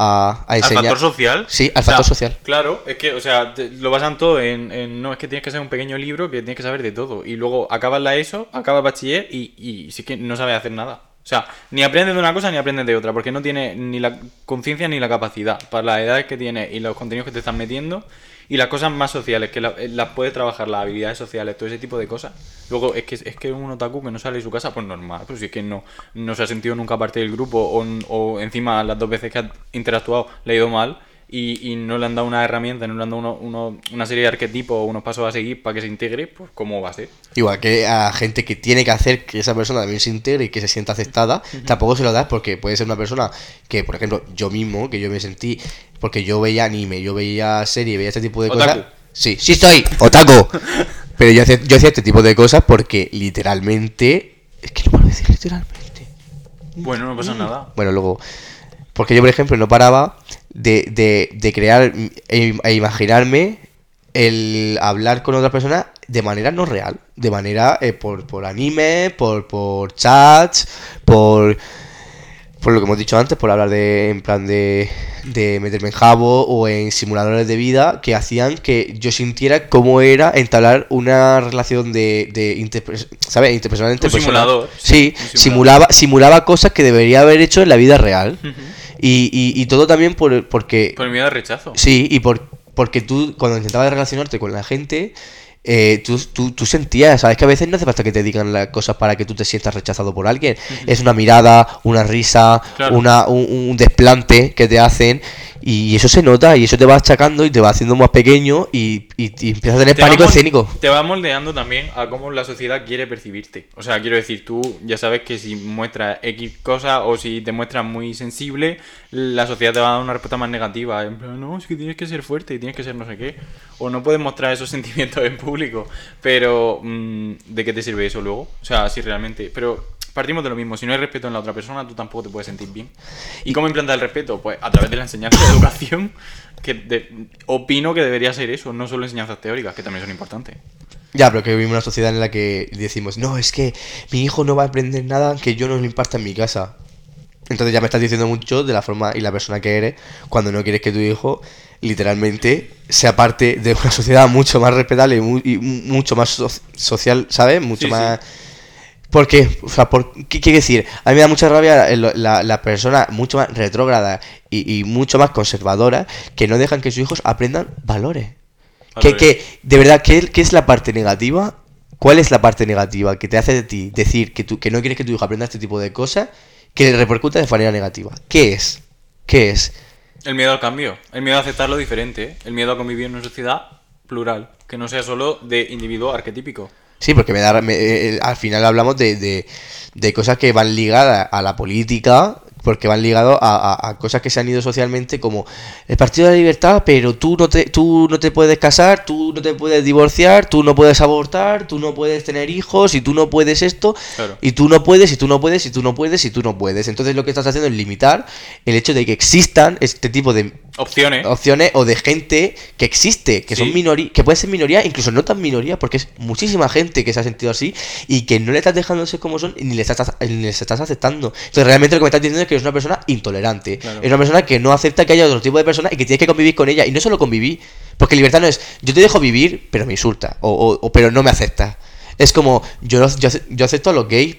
a, a ¿Al factor social? Sí, al O sea, factor social. Claro, es que, o sea, te- lo basan todo en, en, No, es que tienes que ser un pequeño libro que tienes que saber de todo. Y luego acabas la ESO, acabas bachiller y, y sí que no sabes hacer nada. O sea, ni aprendes de una cosa ni aprendes de otra, porque no tienes ni la conciencia ni la capacidad para las edades que tienes y los contenidos que te están metiendo y las cosas más sociales, que la- eh, las puedes trabajar, las habilidades sociales, todo ese tipo de cosas. Luego, es que es que un otaku que no sale de su casa, pues normal, pues si es que no, no se ha sentido nunca parte del grupo o, o encima las dos veces que ha interactuado le ha ido mal y, y no le han dado una herramienta, no le han dado uno- uno- una serie de arquetipos o unos pasos a seguir para que se integre, pues ¿cómo va a ser? Igual que a gente que tiene que hacer que esa persona también se integre y que se sienta aceptada, tampoco se lo das porque puede ser una persona que, por ejemplo, yo mismo, que yo me sentí, porque yo veía anime, yo veía serie, veía este tipo de Otaku. cosas. Sí, sí soy, otaku. <laughs> Pero yo hacía, yo hacía este tipo de cosas porque literalmente... Es que no puedo decir literalmente. Bueno, no pasa nada. Bueno, luego... Porque yo, por ejemplo, no paraba de, de, de crear e, e imaginarme el hablar con otras personas de manera no real. De manera eh, por, por anime, por, por chats, por... Por lo que hemos dicho antes, por hablar de, en plan de, de meterme en jabo o en simuladores de vida que hacían que yo sintiera cómo era entablar una relación de, de ¿sabes? interpersonal entre Un personas. simulador, Sí, sí, un simulador. simulaba, simulaba cosas que debería haber hecho en la vida real. Y, y, y todo también por, porque... Por el miedo al rechazo. Sí, y por, porque tú cuando intentabas relacionarte con la gente, eh, tú, tú, tú sentías, sabes que a veces no hace falta que te digan las cosas para que tú te sientas rechazado por alguien. Es una mirada, una risa, Claro. una, un, un desplante que te hacen y eso se nota y eso te va achacando y te va haciendo más pequeño y, y, y empiezas a tener Te pánico escénico. Te va moldeando también a cómo la sociedad quiere percibirte. O sea, quiero decir, tú ya sabes que si muestras X cosa o si te muestras muy sensible, la sociedad te va a dar una respuesta más negativa. En plan, no, es que tienes que ser fuerte y tienes que ser no sé qué. O no puedes mostrar esos <laughs> sentimientos en público. Pero, mm, ¿de qué te sirve eso luego? O sea, sí, realmente. Pero partimos de lo mismo. Si no hay respeto en la otra persona, tú tampoco te puedes sentir bien. ¿Y cómo implantar el respeto? Pues a través de la enseñanza de educación, que de- opino que debería ser eso, no solo enseñanzas teóricas, que también son importantes. Ya, pero que vivimos en una sociedad en la que decimos, no, es que mi hijo no va a aprender nada que yo no le imparta en mi casa. Entonces ya me estás diciendo mucho de la forma y la persona que eres cuando no quieres que tu hijo literalmente sea parte de una <laughs> sociedad mucho más respetable y, mu- y mu- mucho más so- social, ¿sabes? Mucho Sí, más... ¿Por qué? O sea, ¿por qué quiere decir? A mí me da mucha rabia la, la persona mucho más retrógrada y, y mucho más conservadora que no dejan que sus hijos aprendan valores. Que, Valores. que, de verdad, ¿qué, qué es la parte negativa? ¿Cuál es la parte negativa que te hace de ti decir que, tú, que no quieres que tu hijo aprenda este tipo de cosas que le repercuta de manera negativa? ¿Qué es? ¿Qué es? El miedo al cambio, el miedo a aceptar lo diferente, ¿eh? el miedo a convivir en una sociedad plural, que no sea solo de individuo arquetípico. Sí, porque me da, me- eh, al final hablamos de, de, de cosas que van ligadas a la política, porque van ligados a, a- a cosas que se han ido socialmente como el Partido de la Libertad, pero tú no te, tú no te puedes casar, tú no te puedes divorciar, tú no puedes abortar, tú no puedes tener hijos, y tú no puedes esto, Claro. y tú no puedes, y tú no puedes, y tú no puedes, y tú no puedes. Entonces lo que estás haciendo es limitar el hecho de que existan este tipo de Opciones. opciones o de gente que existe, que son minoría, que puede ser minoría, incluso no tan minoría, porque es muchísima gente que se ha sentido así y que no le estás dejando ser como son ni les estás, ni les estás aceptando. Entonces realmente lo que me estás diciendo es que eres una persona intolerante, Claro. es una persona que no acepta que haya otro tipo de personas y que tienes que convivir con ella y no solo convivir, porque libertad no es yo te dejo vivir pero me insulta o, o- o- pero no me acepta. Es como yo, yo, yo acepto a los gays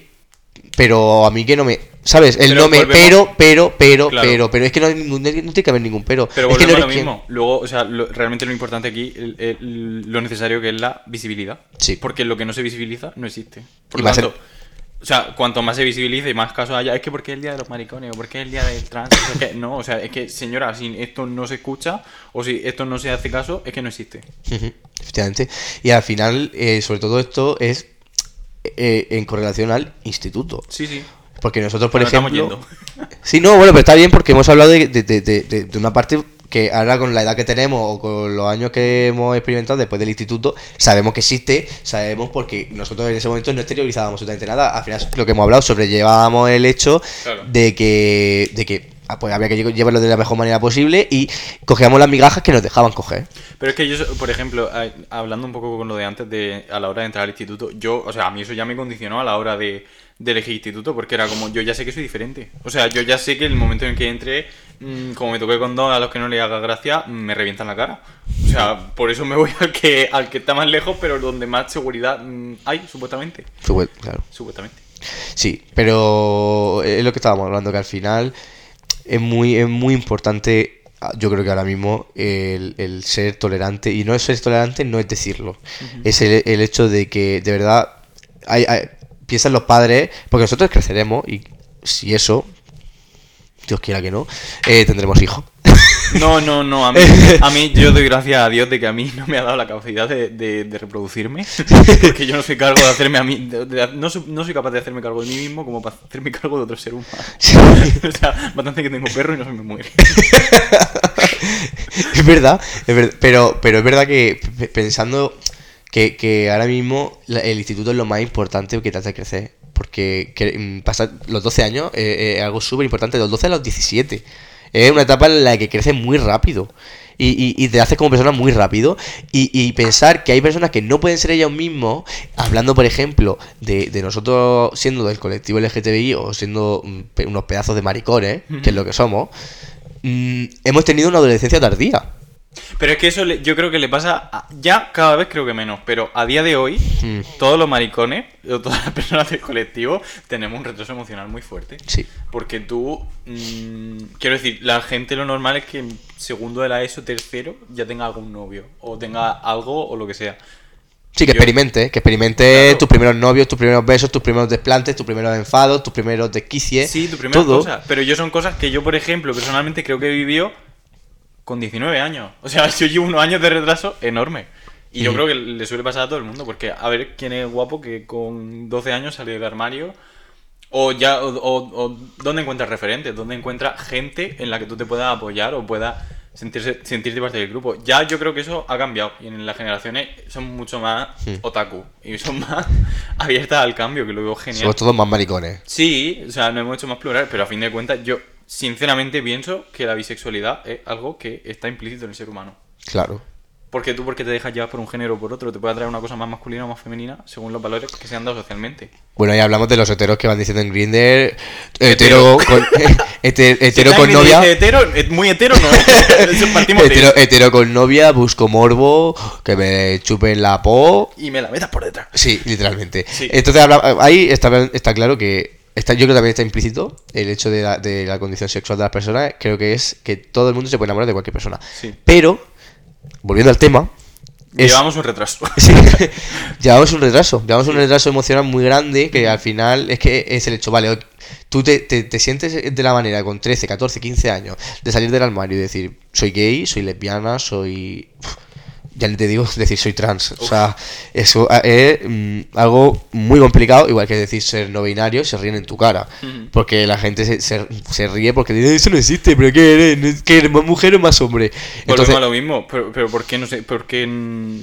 pero a mí que no me. ¿Sabes? El Pero no me. volvemos- Pero, pero, pero, Claro. pero, pero es que no, hay ningún- no tiene que haber ningún pero. Pero es que no lo eres quien- mismo. Luego, o sea, lo- realmente lo importante aquí, el- el- lo necesario que es la visibilidad. Sí. Porque lo que no se visibiliza no existe. Por Y lo ser- tanto, o sea, cuanto más se visibilice y más casos haya, es que porque es el día de los maricones o porque es el día del trans. es que, no, o sea, es que, señora, si esto no se escucha o si esto no se hace caso, es que no existe. Efectivamente. Y al final, eh, sobre todo esto es eh, en correlación al instituto. Sí, sí. Porque nosotros, por estamos ejemplo. yendo. Sí, no, bueno, pero está bien porque hemos hablado de, de- de- de- de- de una parte que ahora con la edad que tenemos o con los años que hemos experimentado después del instituto, sabemos que existe, sabemos porque nosotros en ese momento no exteriorizábamos absolutamente nada. Al final, lo que hemos hablado, sobrellevábamos el hecho Claro. de que, de que ah, pues había que lle- llevarlo de la mejor manera posible y cogíamos las migajas que nos dejaban coger. Pero es que yo, por ejemplo, hablando un poco con lo de antes, de a la hora de entrar al instituto, yo, o sea, a mí eso ya me condicionó a la hora de, de elegir instituto, porque era como, yo ya sé que soy diferente. O sea, yo ya sé que el momento en que entre, mm, como me toqué con dos a los que no le haga gracia, mm, me revientan la cara. O sea, por eso me voy <laughs> al que, al que está más lejos, pero donde más seguridad mm, hay, supuestamente. Supu- Claro. Supuestamente. Sí, pero es lo que estábamos hablando, que al final es muy, es muy importante, yo creo que ahora mismo, el, el ser tolerante. Y no es ser tolerante, no es decirlo. Es el, el hecho de que, de verdad, hay, hay- piensan los padres, porque nosotros creceremos y si eso, Dios quiera que no, eh, tendremos hijos. No, no, no. A mí, a mí yo doy gracias a Dios de que a mí no me ha dado la capacidad de, de- de reproducirme. <laughs> Porque yo no soy cargo de hacerme a mí. de- no, soy, no soy capaz de hacerme cargo de mí mismo como para hacerme cargo de otro ser humano. <laughs> o sea, bastante que tengo perro y no se me muere. <laughs> es verdad, es verdad, pero, pero es verdad que pensando que, que ahora mismo el instituto es lo más importante que te hace crecer. Porque que, mm, pasar los 12 años eh, es algo súper importante, de los 12 a los 17. Es una etapa en la que creces muy rápido. Y, te haces como persona muy rápido. Y, pensar que hay personas que no pueden ser ellos mismos, hablando, por ejemplo, de, nosotros siendo del colectivo LGTBI o siendo mm, unos pedazos de maricones, que es lo que somos, mm, hemos tenido una adolescencia tardía. Pero es que eso le- yo creo que le pasa. a- ya cada vez creo que menos. Pero a día de hoy, Mm. todos los maricones, o todas las personas del colectivo, tenemos un retraso emocional muy fuerte. Sí. Porque tú, mm, quiero decir, la gente lo normal es que en segundo de la ESO, tercero, ya tenga algún novio, o tenga algo, o lo que sea. Sí, que Yo- experimente, que experimente Claro. tus primeros novios, tus primeros besos, tus primeros desplantes, tus primeros enfados, tus primeros desquicies. Sí, tu primera todo. cosa. Pero yo son cosas que yo, por ejemplo, personalmente creo que he vivido con 19 años. O sea, <laughs> yo llevo unos años de retraso enorme. Y yo creo que le suele pasar a todo el mundo, porque a ver quién es guapo que con 12 años sale del armario. O ya, o, o- o dónde encuentras referentes, dónde encuentras gente en la que tú te puedas apoyar o puedas sentirse, sentirte parte del grupo. Ya yo creo que eso ha cambiado y en las generaciones son mucho más Sí. otaku y son más <laughs> abiertas al cambio, que lo veo genial. Somos todos más maricones. Sí, o sea, no hemos hecho más plural, pero a fin de cuentas yo sinceramente pienso que la bisexualidad es algo que está implícito en el ser humano. Claro. Porque tú, porque te dejas llevar por un género o por otro, te puede atraer una cosa más masculina o más femenina según los valores que se han dado socialmente. Bueno, ya hablamos de los heteros que van diciendo en Grinder. Hetero con, <laughs> hetero con novia. hetero, muy hetero no <laughs> Hetero, hetero con novia, busco morbo, que me chupen la po. Y me la metas por detrás. Sí, literalmente. Sí. Entonces ahí está, está claro que. Está, yo creo que también está implícito el hecho de la, de la condición sexual de las personas. Creo que es que todo el mundo se puede enamorar de cualquier persona. Sí. Pero, volviendo al tema, es- Llevamos un retraso. <laughs> Sí. <laughs> llevamos un retraso, llevamos un retraso emocional muy grande que al final es que es el hecho, vale, tú te, te- te sientes de la manera con 13, 14, 15 años de salir del armario y decir, soy gay, soy lesbiana, soy... Ya te digo <laughs> decir soy trans. O sea, eso es mm, algo muy complicado, igual que decir ser no binario, se ríen en tu cara. Porque la gente se, se- se ríe porque dice, eso no existe, pero ¿qué eres? ¿No es- ¿Qué eres? ¿Más mujer o más hombre? Volvemos a lo mismo, pero, pero ¿por, qué no se, por, qué,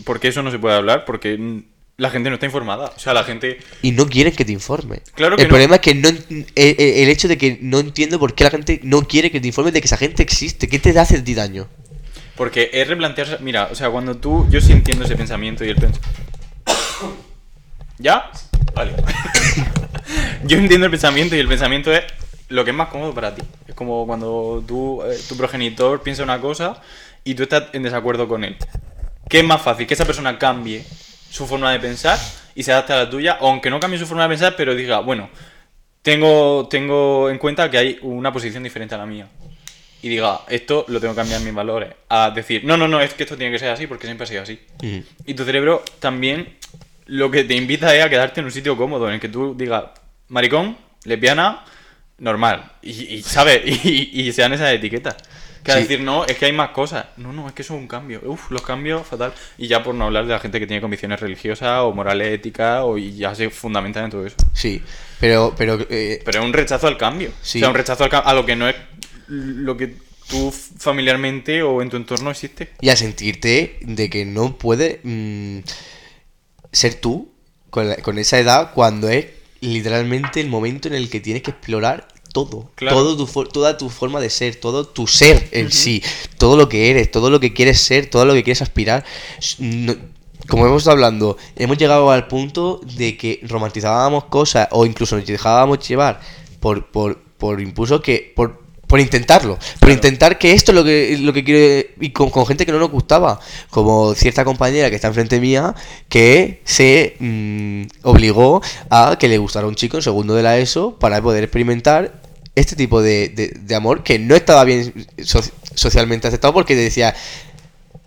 por qué eso no se puede hablar? Porque la gente no está informada. O sea, la gente... y no quieren que te informe. Claro que el no. problema es que no el, el- el hecho de que no entiendo por qué la gente no quiere que te informe de que esa gente existe. ¿Qué te hace a ti daño? Porque es replantearse... Mira, o sea, cuando tú... Yo sí entiendo ese pensamiento y el pensamiento... ¿Ya? Vale. <laughs> yo entiendo el pensamiento y el pensamiento es lo que es más cómodo para ti. Es como cuando tú, eh, tu progenitor piensa una cosa y tú estás en desacuerdo con él. ¿Qué es más fácil? Que esa persona cambie su forma de pensar y se adapte a la tuya, aunque no cambie su forma de pensar, pero diga, bueno, tengo, tengo en cuenta que hay una posición diferente a la mía. Y diga, esto lo tengo que cambiar en mis valores. A decir, no, no, no, es que esto tiene que ser así porque siempre ha sido así. Y tu cerebro también lo que te invita es a quedarte en un sitio cómodo en el que tú digas, maricón, lesbiana, normal. Y, y, ¿sabes? <laughs> Y, y sean esas etiquetas. Que a Sí. decir, no, es que hay más cosas. No, no, es que eso es un cambio. Uf, los cambios, fatal. Y ya por no hablar de la gente que tiene convicciones religiosas o morales éticas o y ya se fundamentan en todo eso. Sí, pero, pero eh, Pero es un rechazo al cambio. Sí. O sea, un rechazo al a lo que no es lo que tú familiarmente o en tu entorno existe. y a sentirte de que no puedes mm, ser tú con, la- con esa edad cuando es literalmente el momento en el que tienes que explorar todo, Claro. todo tu, toda tu forma de ser, todo tu ser en sí, todo lo que eres, todo lo que quieres ser, todo lo que quieres aspirar. No- como hemos estado hablando, hemos llegado al punto de que romantizábamos cosas o incluso nos dejábamos llevar por, por, por impulsos que... Por, por intentarlo, por intentar que esto es lo que, lo que quiero y con, con gente que no nos gustaba, como cierta compañera que está enfrente mía que se mm, obligó a que le gustara un chico en segundo de la ESO para poder experimentar este tipo de, de- de amor que no estaba bien so- socialmente aceptado porque decía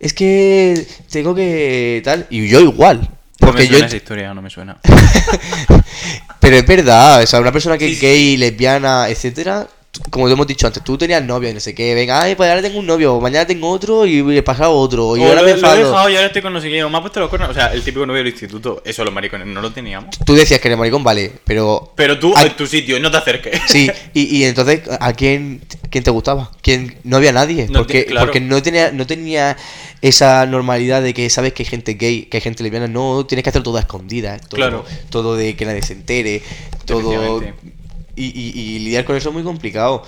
es que tengo que tal y yo igual No porque me yo suena esa historia, no me suena. <laughs> pero es verdad, o sea, una persona que es gay, lesbiana, etcétera, como te hemos dicho antes, tú tenías novio y no sé qué, venga, ay, pues ahora tengo un novio, mañana tengo otro y he pasado otro, y O ahora lo, me lo he enfado. dejado y ahora estoy con no sé me ha puesto los cuernos. O sea, el típico novio del instituto, eso los maricones no lo teníamos. Tú decías que eres maricón, vale, pero... Pero tú, a- en tu sitio, no te acerques. <laughs> Sí, y, y entonces, ¿a quién, quién te gustaba? ¿Quién? No había nadie, No porque, claro. porque no tenía no tenía esa normalidad de que sabes que hay gente gay, que hay gente lesbiana, no, tienes que hacer todo a escondidas, todo, Claro. todo de que nadie se entere, todo... Y, y- y lidiar con eso es muy complicado.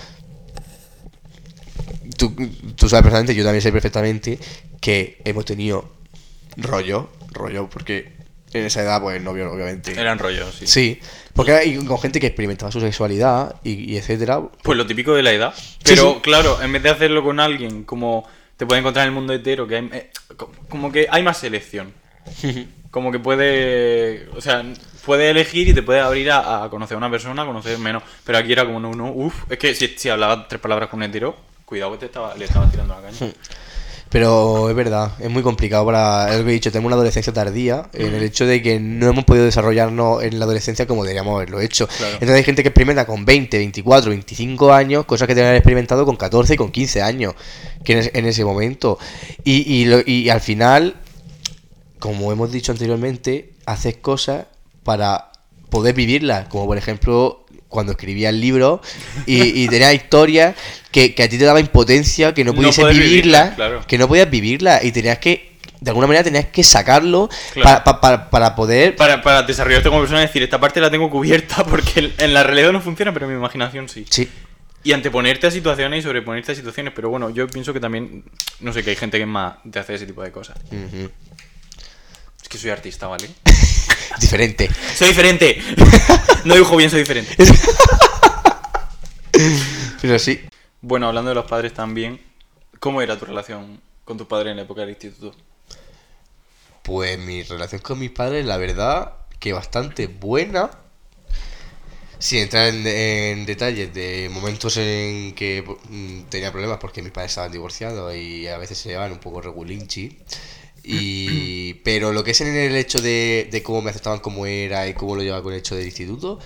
Tú, tú sabes perfectamente, yo también sé perfectamente que hemos tenido rollo, rollo, porque en esa edad, pues novio, obviamente. Eran rollos, sí. Sí, porque hay con gente que experimentaba su sexualidad y, y etcétera. Pues lo típico de la edad. Pero sí. claro, en vez de hacerlo con alguien como te puede encontrar en el mundo entero, que hay, eh, co- como que hay más selección. <laughs> Como que puede, o sea, puede elegir y te puede abrir a, a conocer a una persona, a conocer menos. Pero aquí era como no, no, uff, es que si, si hablaba tres palabras con un hetero, cuidado que te estaba, le estabas tirando la caña. Pero es verdad, es muy complicado para. Es lo que he dicho, tenemos una adolescencia tardía en el hecho de que no hemos podido desarrollarnos en la adolescencia como deberíamos haberlo hecho. Claro. Entonces hay gente que experimenta con 20, 24, 25 años, cosas que tenían experimentado con 14 y con 15 años, que en, es- en ese momento. Y, y, lo- y al final, como hemos dicho anteriormente, haces cosas para poder vivirlas, como por ejemplo cuando escribía el libro y, y tenía historias que, que a ti te daba impotencia, que no pudiese vivirlas, claro. que no podías vivirlas y tenías que, de alguna manera tenías que sacarlo Claro. pa- pa- pa- para poder... Para, para desarrollarte como persona y decir, esta parte la tengo cubierta <laughs> porque en la realidad no funciona, pero en mi imaginación sí. Sí. Y anteponerte a situaciones y sobreponerte a situaciones. Pero bueno, yo pienso que también. No sé, que hay gente que es más de hacer ese tipo de cosas. Es que soy artista, ¿vale? <laughs> Diferente. ¡Soy diferente! <laughs> no dibujo bien, soy diferente. <laughs> Pero sí. Bueno, hablando de los padres también, ¿cómo era tu relación con tus padres en la época del instituto? Pues mi relación con mis padres, la verdad, que bastante buena. Sin entrar en, en detalles de momentos en que mm, tenía problemas porque mis padres estaban divorciados y a veces se llevaban un poco regulinchi. Y, <clears throat> pero lo que es en el hecho de, cómo me aceptaban como era y cómo lo llevaba con el hecho del instituto,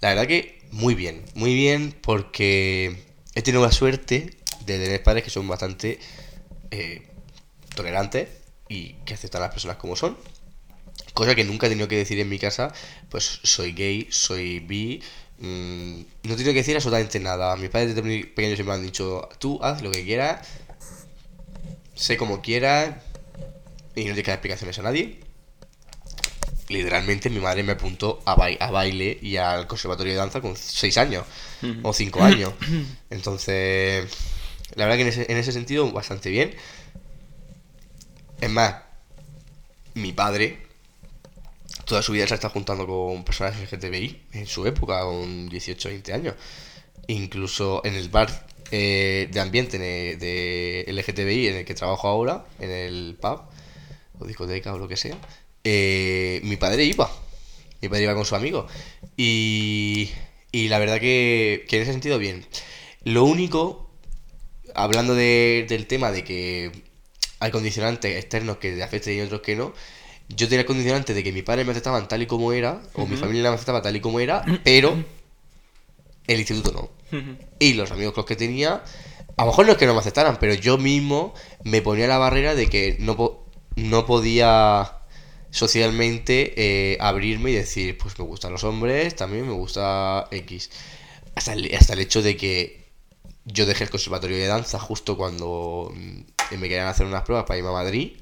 la verdad que muy bien, muy bien porque he tenido la suerte de tener padres que son bastante eh, tolerantes y que aceptan a las personas como son. Cosa que nunca he tenido que decir en mi casa, pues soy gay, soy bi, mm, no he tenido que decir absolutamente nada. Mis padres desde pequeños siempre me han dicho, tú haz lo que quieras, sé como quieras y no tienes que dar explicaciones a nadie. Literalmente mi madre me apuntó a baile y al conservatorio de danza con 6 años o 5 años. Entonces, la verdad que en ese, en ese sentido bastante bien. Es más, mi padre toda su vida se está juntando con personas LGTBI en su época, con 18 20 años. Incluso en el bar eh, de ambiente de, de LGTBI en el que trabajo ahora, en el pub, o discoteca o lo que sea, eh, mi padre iba. Mi padre iba con su amigo. Y, y la verdad que, que en ese sentido, bien. Lo único, hablando de- del tema de que hay condicionantes externos que te afecten y otros que no, yo tenía el condicionante de que mi padre me aceptaban tal y como era, o mi familia me aceptaba tal y como era, pero el instituto no. Y los amigos con los que tenía, a lo mejor no es que no me aceptaran, pero yo mismo me ponía la barrera de que no, po- no podía socialmente eh, abrirme y decir, pues me gustan los hombres, también me gusta X. Hasta el, hasta el hecho de que yo dejé el conservatorio de danza justo cuando mm, me querían hacer unas pruebas para irme a Madrid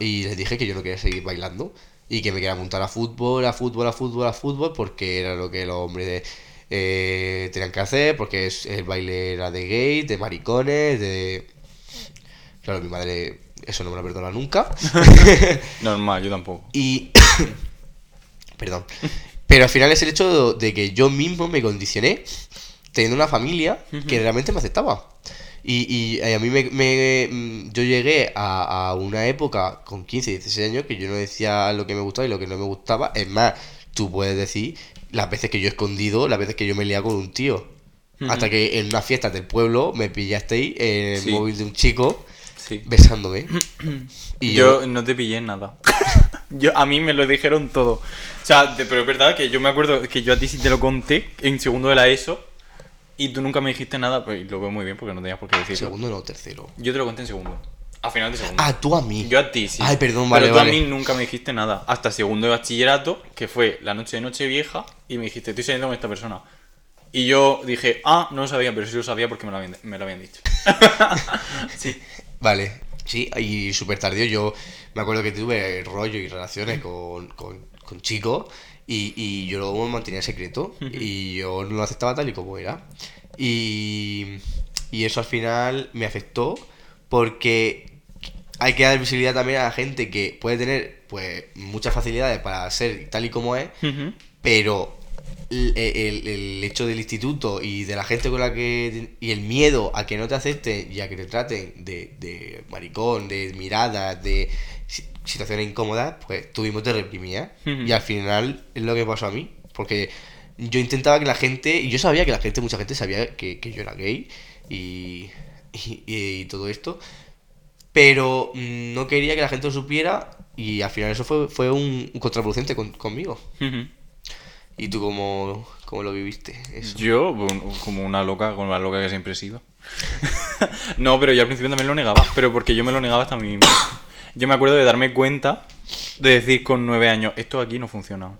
y les dije que yo no quería seguir bailando y que me quería apuntar a fútbol, a fútbol, a fútbol, a fútbol porque era lo que los hombres eh, tenían que hacer, porque es- el baile era de gay, de maricones, de... Claro, mi madre eso no me lo perdona nunca. <laughs> Normal, yo tampoco. Y. <coughs> Perdón. Pero al final es el hecho de que yo mismo me condicioné teniendo una familia que realmente me aceptaba. Y, y a mí me, me- mm, yo llegué a, a una época con 15, 16 años que yo no decía lo que me gustaba y lo que no me gustaba. Es más, tú puedes decir las veces que yo he escondido, las veces que yo me he con un tío. Hasta que en una fiesta del pueblo me pillasteis en el Sí. móvil de un chico Sí. besándome. <clears throat> y yo, no te pillé nada. <laughs> yo, a mí me lo dijeron todo. O sea, pero es verdad que yo me acuerdo que yo a ti sí te lo conté en segundo de la ESO y tú nunca me dijiste nada, pues lo veo muy bien porque no tenías por qué decirlo. Segundo no, tercero. Yo te lo conté en segundo. A final de segundo. Ah, tú a mí. Yo a ti, sí. Ay, perdón, Pero vale, tú vale. a mí nunca me dijiste nada. Hasta segundo de bachillerato, que fue la noche de Nochevieja, y me dijiste, estoy saliendo con esta persona. Y yo dije, ah, no lo sabía, pero sí lo sabía porque me lo habían, me lo habían dicho. <laughs> sí. Vale, sí, y súper tardío. Yo me acuerdo que tuve rollo y relaciones con, con, con chicos y, y yo lo mantenía secreto y yo no lo aceptaba tal y como era. Y, y eso al final me afectó porque hay que dar visibilidad también a la gente que puede tener pues muchas facilidades para ser tal y como es, pero el, el- el hecho del instituto y de la gente con la que y el miedo a que no te acepten y a que te traten de, de maricón, de miradas, de si- situaciones incómodas, pues tuvimos de reprimir. Ujú. Y al final es lo que pasó a mí. Porque yo intentaba que la gente, y yo sabía que la gente, mucha gente sabía que, que yo era gay y, y, y todo esto, pero mm, no quería que la gente lo supiera y al final eso fue, fue un, un contraproducente con- conmigo. ¿Y tú cómo, cómo lo viviste? Eso? Yo, como una loca, como la loca que siempre he sido. <laughs> no, pero yo al principio también lo negaba, pero porque yo me lo negaba hasta a mí mismo. Yo me acuerdo de darme cuenta de decir con nueve años, esto aquí no funciona.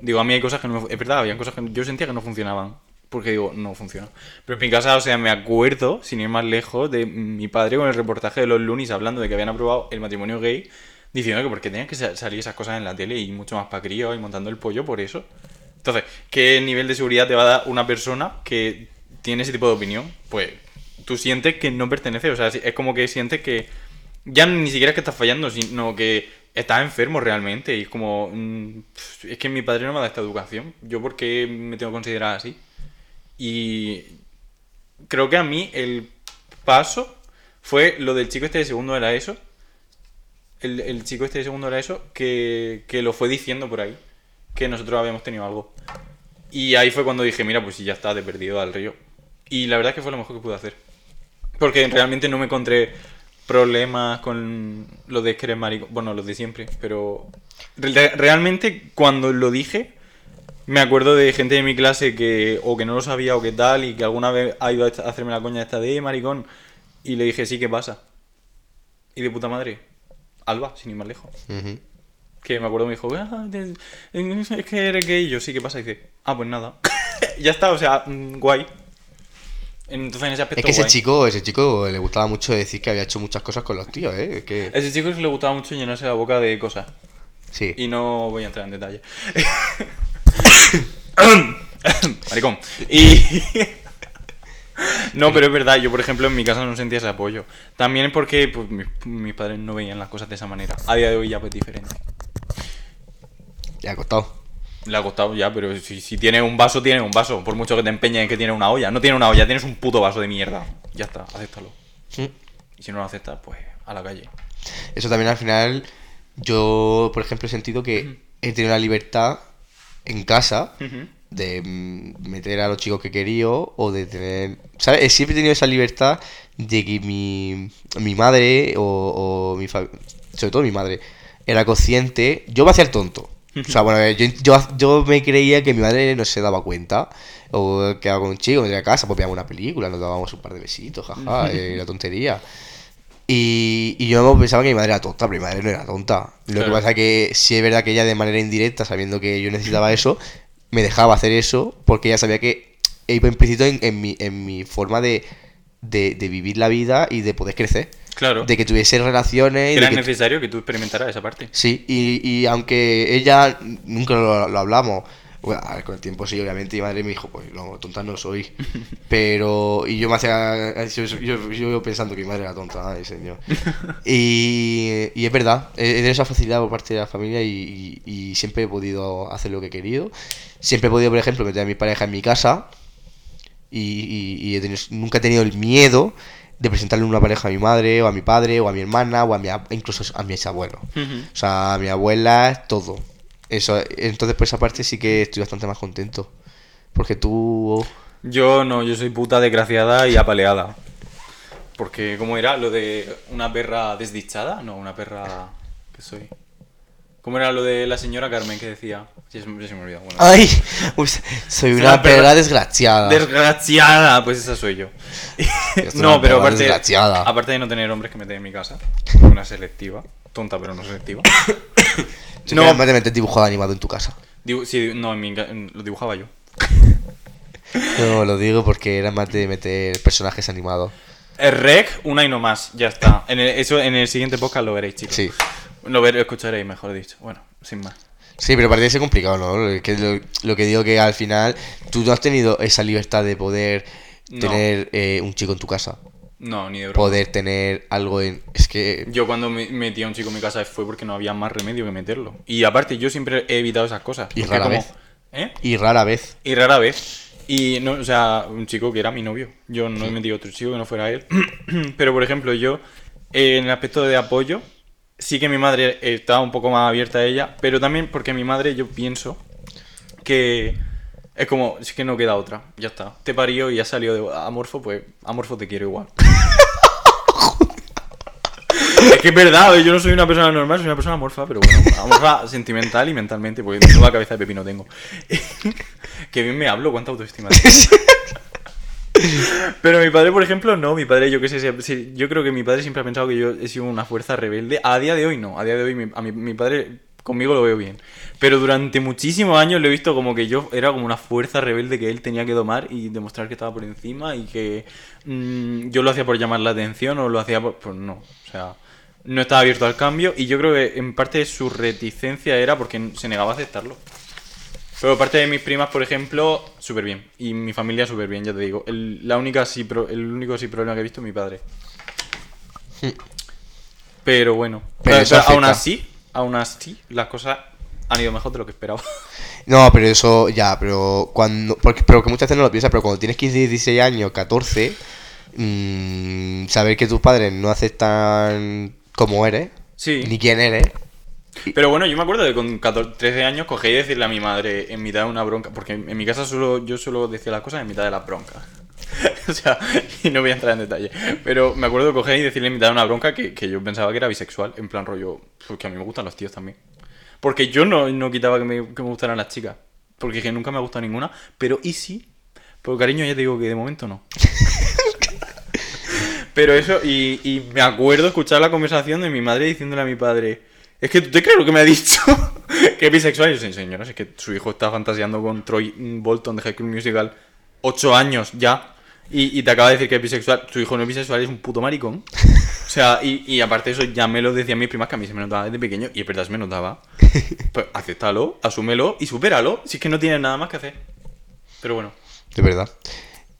Digo, a mí hay cosas que no... Es verdad, había cosas que yo sentía que no funcionaban. Porque digo, no funciona. Pero en mi casa, o sea, me acuerdo, sin ir más lejos, de mi padre con el reportaje de los lunes hablando de que habían aprobado el matrimonio gay, diciendo que porque tenían que sa- salir esas cosas en la tele y mucho más para críos y montando el pollo por eso. Entonces, ¿qué nivel de seguridad te va a dar una persona que tiene ese tipo de opinión, pues tú sientes que no pertenece. O sea, es como que sientes que ya ni siquiera es que estás fallando, sino que estás enfermo realmente. Y es como, mm, es que mi padre no me da esta educación. ¿Yo por qué me tengo que considerar así? Y creo que a mí el paso fue lo del chico este de segundo era eso. El, el chico este de segundo era eso, que, que lo fue diciendo por ahí, que nosotros habíamos tenido algo. Y ahí fue cuando dije, mira, pues si ya está, de perdido al río. Y la verdad es que fue lo mejor que pude hacer. Porque realmente no me encontré problemas con lo de que maricón. Bueno, los de siempre, pero re- realmente cuando lo dije, me acuerdo de gente de mi clase que o que no lo sabía o que tal, y que alguna vez ha ido a hacerme la coña esta de "Eh, maricón. Y le dije, sí, ¿qué pasa? Y de puta madre, Alba, sin ir más lejos. Ujú. Que me acuerdo, me dijo, "Ah, es que eres gay. Y yo, sí, ¿qué pasa? Y dice, ah, pues nada. <laughs> ya está, o sea, mm, guay. Entonces en ese aspecto Es que ese guay. chico, ese chico le gustaba mucho decir que había hecho muchas cosas con los tíos, ¿eh? Es que... Ese chico le gustaba mucho llenarse la boca de cosas. Sí. Y no voy a entrar en detalle. <coughs> Maricón. <coughs> Y. <laughs> no, pero es verdad, yo por ejemplo en mi casa no sentía ese apoyo. También es porque pues, mis, mis padres no veían las cosas de esa manera. A día de hoy ya pues diferente. Le ha costado. Le ha costado ya, pero si, si tienes un vaso, tienes un vaso. Por mucho que te empeñes en que tienes una olla. No tienes una olla, tienes un puto vaso de mierda. Ya está, acéptalo. Mm. Y si no lo aceptas, pues a la calle. Eso también al final, yo, por ejemplo, he sentido que he tenido la libertad en casa de mm, meter a los chicos que quería o de tener... ¿Sabes? He Siempre he tenido esa libertad de que mi, mi madre o, o mi sobre todo mi madre era consciente. Yo me hacía el tonto. O sea, bueno, yo, yo, yo me creía que mi madre no se daba cuenta. O quedaba con un chico, iba a casa, pues veíamos una película, nos dábamos un par de besitos, jaja, eh, la tontería. Y, y yo pensaba que mi madre era tonta, pero mi madre no era tonta. Lo que Claro. pasa es que sí es verdad que ella de manera indirecta, sabiendo que yo necesitaba eso, me dejaba hacer eso porque ella sabía que iba implícito en, en mi, en mi forma de, de, de vivir la vida y de poder crecer. Claro. De que tuviese relaciones y Era necesario que tú experimentaras esa parte. Sí, y, y aunque ella nunca lo, lo hablamos, bueno, a ver, con el tiempo sí, obviamente, mi madre me dijo, pues no, tonta no soy. <laughs> Pero, y yo me hacía, yo, yo- yo pensando que mi madre era tonta, ay señor. <laughs> Y, y es verdad, he tenido esa facilidad por parte de la familia y, y- y siempre he podido hacer lo que he querido. Siempre he podido, por ejemplo, meter a mi pareja en mi casa y, y- y he tenido- nunca he tenido el miedo de presentarle una pareja a mi madre o a mi padre o a mi hermana o a mi, incluso a mis abuelos. Ujú. O sea, mi abuela, todo. Eso, entonces por esa parte sí que estoy bastante más contento. Porque tú... Yo no, yo soy puta desgraciada y apaleada. Porque, ¿cómo era? Lo de una perra desdichada, no, una perra. ¿Qué soy? ¿Cómo era lo de la señora Carmen que decía? Sí, se me, se me olvidó. Bueno. ¡Ay! Uy, soy una perra desgraciada. Desgraciada, pues esa soy yo. <laughs> No, pero aparte, aparte de no tener hombres que meter en mi casa, una selectiva, tonta pero no selectiva. <coughs> Sí, no. de meter dibujado animado en tu casa. Dibu- sí, no, en mi en- lo dibujaba yo. <laughs> No, lo digo porque era más de meter personajes animados. El rec, una y no más, ya está. En el, eso en el siguiente podcast lo veréis, chicos. Sí. Lo ver, escucharéis, mejor dicho. Bueno, sin más. Sí, pero parece ser complicado, ¿no? Que lo, lo que digo que al final tú no has tenido esa libertad de poder No. tener eh, un chico en tu casa. No, ni de broma. Poder tener algo en... Es que... Yo cuando me metí a un chico en mi casa fue porque no había más remedio que meterlo. Y aparte, yo siempre he evitado esas cosas. Y rara como- vez. ¿Eh? Y rara vez. Y rara vez. Y no, o sea, un chico que era mi novio. Yo no he metido otro chico que no fuera él. <clears throat> Pero por ejemplo, yo, eh, en el aspecto de apoyo, sí que mi madre estaba un poco más abierta a ella. Pero también porque mi madre, yo pienso que es como, es que no queda otra. Ya está. Te parió y ha salido de amorfo, pues amorfo te quiero igual. Es que es verdad, yo no soy una persona normal, soy una persona amorfa, pero bueno, amorfa sentimental y mentalmente, porque nueva cabeza de pepino tengo. <laughs> que bien me hablo, cuánta autoestima. tengo. <laughs> pero mi padre, por ejemplo, no, mi padre, yo qué sé, yo creo que mi padre siempre ha pensado que yo he sido una fuerza rebelde. A día de hoy no, a día de hoy mi, a mi, mi padre conmigo lo veo bien. Pero durante muchísimos años lo he visto como que yo era como una fuerza rebelde que él tenía que domar y demostrar que estaba por encima y que mm, yo lo hacía por llamar la atención o lo hacía por... Pues no, o sea, no estaba abierto al cambio y yo creo que en parte su reticencia era porque se negaba a aceptarlo. Pero parte de mis primas, por ejemplo, súper bien. Y mi familia súper bien, ya te digo. El, la única sí, pro- el único sí problema que he visto es mi padre. Pero bueno. Pero aún así, aún así, las cosas han ido mejor de lo que esperaba. <laughs> No, pero eso ya, pero cuando. Porque, pero que muchas veces no lo piensas, pero cuando tienes 15, 16 años, 14, mm, saber que tus padres no aceptan como eres, Sí. ni quién eres. Pero bueno, yo me acuerdo de con 14, 13 años cogí y decirle a mi madre en mitad de una bronca, porque en mi casa solo, yo solo decía las cosas en mitad de las broncas. <laughs> o sea, y no voy a entrar en detalle. Pero me acuerdo de coger y decirle en mitad de una bronca que, que yo pensaba que era bisexual, en plan rollo, pues que a mí me gustan los tíos también. Porque yo no, no quitaba que me, que me gustaran las chicas, porque que nunca me ha gustado ninguna, pero ¿y sí? Pero cariño, ya te digo que de momento no. <laughs> Pero eso, y, y me acuerdo escuchar la conversación de mi madre diciéndole a mi padre, es que tú te crees lo que me ha dicho, <laughs> que es bisexual. Y yo, "Sí, señora, es que su hijo está fantaseando con Troy Bolton de High School Musical ocho años ya, y, y te acaba de decir que es bisexual. Tu hijo no es bisexual, es un puto maricón. O sea, y, y aparte de eso, ya me lo decían mis primas que a mí se me notaba desde pequeño, y es verdad, se me notaba. Pues acéptalo, asúmelo y supéralo, si es que no tienes nada más que hacer. Pero bueno. De verdad.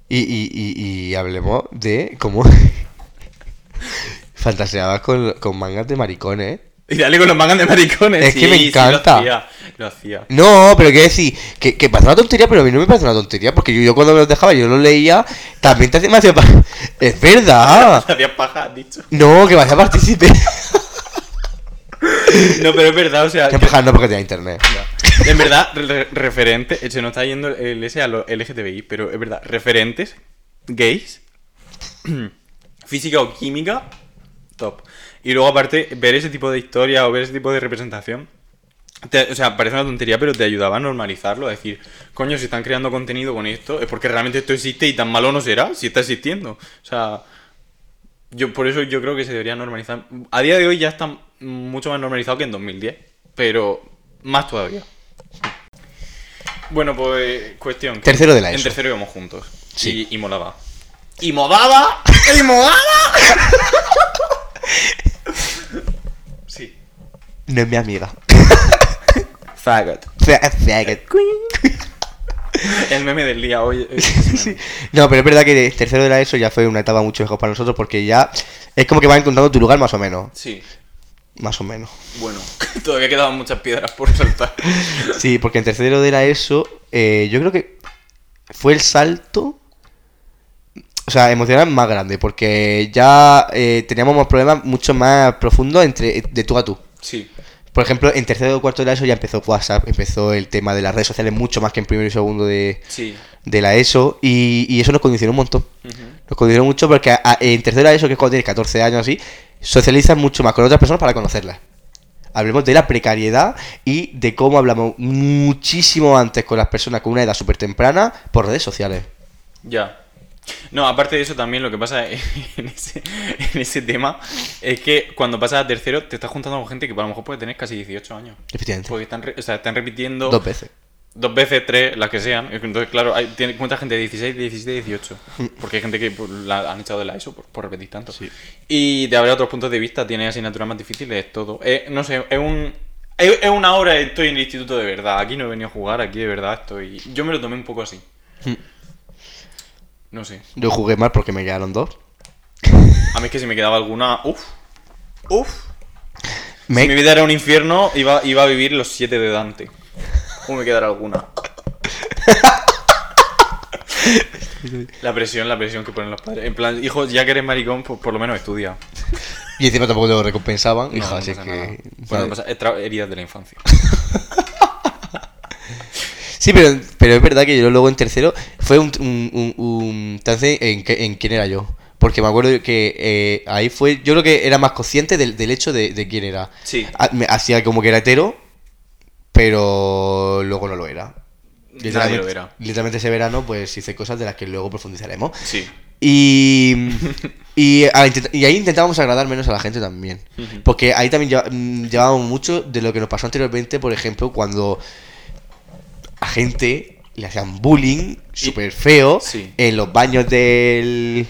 Y, y, y, y hablemos de cómo <laughs> fantaseabas con, con mangas de maricones. Y dale con los mangas de maricones. Es que me sí, encanta. lo hacía, lo hacía. No, pero quiero decir, que, que parece una tontería, pero a mí no me parece una tontería, porque yo, yo cuando me los dejaba, yo los leía, también te hacía, me hacía pa- Es verdad. <laughs> Hacía paja, has dicho. No, que me hacía partícipe. <laughs> No, pero es verdad, o sea. Que que- paja no porque tenía internet. ya. En verdad, re- referente. Se nos está yendo el S a lo LGTBI, pero es verdad, referentes gays, <clears throat> física o química, top. Y luego, aparte, ver ese tipo de historia o ver ese tipo de representación. te- o sea, parece una tontería, pero te ayudaba a normalizarlo, a decir, coño, si están creando contenido con esto, es porque realmente esto existe y tan malo no será si está existiendo. O sea, yo por eso yo creo que se debería normalizar. A día de hoy ya está mucho más normalizado que en 2010, pero más todavía. Bueno, pues cuestión. que Tercero de la En ESO. tercero íbamos juntos. Sí. Y, y molaba. ¡Y molaba! ¡Y molaba! <laughs> sí. No es mi amiga. Faggot. Fa- faggot. El meme del día hoy. <laughs> Sí. No, pero es verdad que tercero de la ESO ya fue una etapa mucho mejor para nosotros porque ya es como que vas encontrando tu lugar más o menos. Sí. Más o menos. Bueno, <laughs> todavía quedaban muchas piedras por saltar. Sí, porque en tercero de la ESO eh, yo creo que fue el salto, o sea, emocional más grande, porque ya eh, teníamos más problemas mucho más profundos entre de tú a tú. Sí. Por ejemplo, en tercero o cuarto de la ESO ya empezó WhatsApp, empezó el tema de las redes sociales mucho más que en primero y segundo de, Sí. de la ESO, y, y eso nos condicionó un montón. Nos condicionó mucho porque a- a- en tercero de la ESO, que es cuando tienes 14 años así, socializas mucho más con otras personas para conocerlas. Hablemos de la precariedad y de cómo hablamos muchísimo antes con las personas con una edad súper temprana por redes sociales. Ya. No, aparte de eso también lo que pasa <laughs> en ese, en ese tema es que cuando pasas a tercero te estás juntando con gente que a lo mejor puede tener casi 18 años. Efectivamente. Porque están, re- o sea, están repitiendo Dos veces. dos veces, tres, las que sean. Entonces, claro, hay, tiene cuenta gente de 16, 17, 18. Porque hay gente que pues, la han echado de la ESO por, por repetir tanto. Y de haber otros puntos de vista, tiene asignaturas más difíciles, todo. Eh, no sé, es un... Es es una hora estoy en el instituto de verdad. Aquí no he venido a jugar, aquí de verdad estoy... Yo me lo tomé un poco así. No sé. Yo jugué mal porque me quedaron dos. A mí es que si me quedaba alguna. Uf. Uf. Me- Si mi vida era un infierno, iba, iba a vivir los siete de Dante. ¿Cómo me quedará alguna? <laughs> La presión, la presión que ponen los padres. En plan, hijo, ya que eres maricón, pues por lo menos estudia. Y encima tampoco te lo recompensaban. No, Hija, no así que... nada. Bueno, pasa- heridas de la infancia. <laughs> Sí, pero, pero es verdad que yo luego en tercero fue un, un, un, un trance en, en quién era yo. Porque me acuerdo que eh, ahí fue, yo creo que era más consciente del, del hecho de, de quién era. Sí. Me- Hacía como que era hetero, pero luego no lo era. Nadie lo era. literalmente ese verano pues hice cosas de las que luego profundizaremos. Sí. Y, <laughs> y, a intent- y ahí intentábamos agradar menos a la gente también. Porque ahí también mm, llevábamos mucho de lo que nos pasó anteriormente, por ejemplo, cuando a gente le hacían bullying súper feo Sí. en los baños del,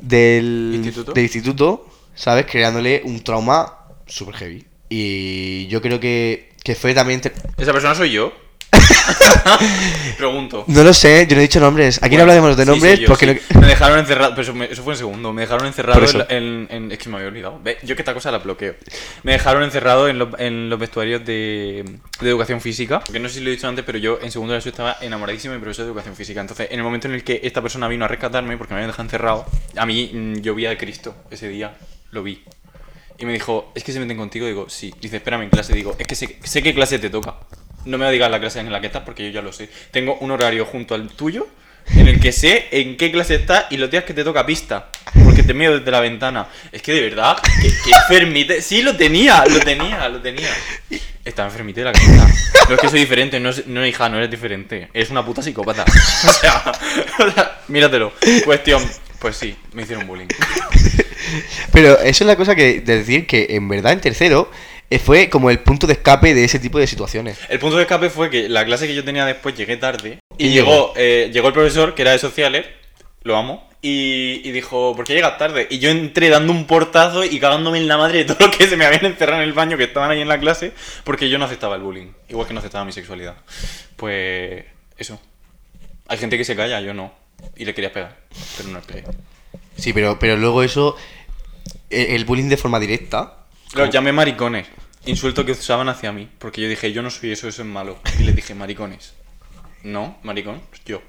del, ¿Instituto? del instituto, ¿sabes? Creándole un trauma súper heavy. Y yo creo que, que fue también... ¿Esa persona soy yo? <laughs> Pregunto. No lo sé, yo no he dicho nombres. Aquí Bueno, no hablamos de nombres sí, yo porque sí. no- Me dejaron encerrado, pero eso, me- eso fue en segundo. Me dejaron encerrado en, en- en- Es que me había olvidado. Ve, Yo que esta cosa la bloqueo. Me dejaron encerrado en, los- en los vestuarios de, de educación física. Que no sé si lo he dicho antes, pero yo en segundo de la ESO estaba enamoradísimo de mi profesor de educación física. Entonces, en el momento en el que esta persona vino a rescatarme porque me habían dejado encerrado, a mí mm, yo vi a Cristo ese día. Lo vi. Y me dijo, es que se meten contigo. Digo, sí. Dice, espérame en clase. Digo, es que sé, sé qué clase te toca. No me digas la clase en la que estás porque yo ya lo sé. Tengo un horario junto al tuyo en el que sé en qué clase estás y los días que te toca pista. Porque te miro desde la ventana. Es que de verdad, que, que <laughs> enfermite. Sí, lo tenía, lo tenía, lo tenía. Estaba enfermite la cabeza. No es que soy diferente, no, es- no hija, no eres diferente. Eres una puta psicópata. O sea, <laughs> o sea, míratelo. Cuestión, pues sí, me hicieron bullying. <laughs> Pero eso es la cosa que de decir que en verdad en tercero fue como el punto de escape de ese tipo de situaciones. El punto de escape fue que la clase que yo tenía después llegué tarde y ¿Quién llegó, eh, llegó el profesor que era de sociales, lo amo, y, y dijo, ¿por qué llegas tarde? Y yo entré dando un portazo y cagándome en la madre de todo lo que se me habían encerrado en el baño que estaban ahí en la clase porque yo no aceptaba el bullying, igual que no aceptaba mi sexualidad. Pues eso. Hay gente que se calla, yo no. Y le quería pegar, pero no le pegué. Sí, pero, pero luego eso, eh, el bullying de forma directa. Los llamé maricones. Insulto que usaban hacia mí. Porque yo dije, yo no soy eso, eso es malo. Y les dije, maricones. No, maricón, yo.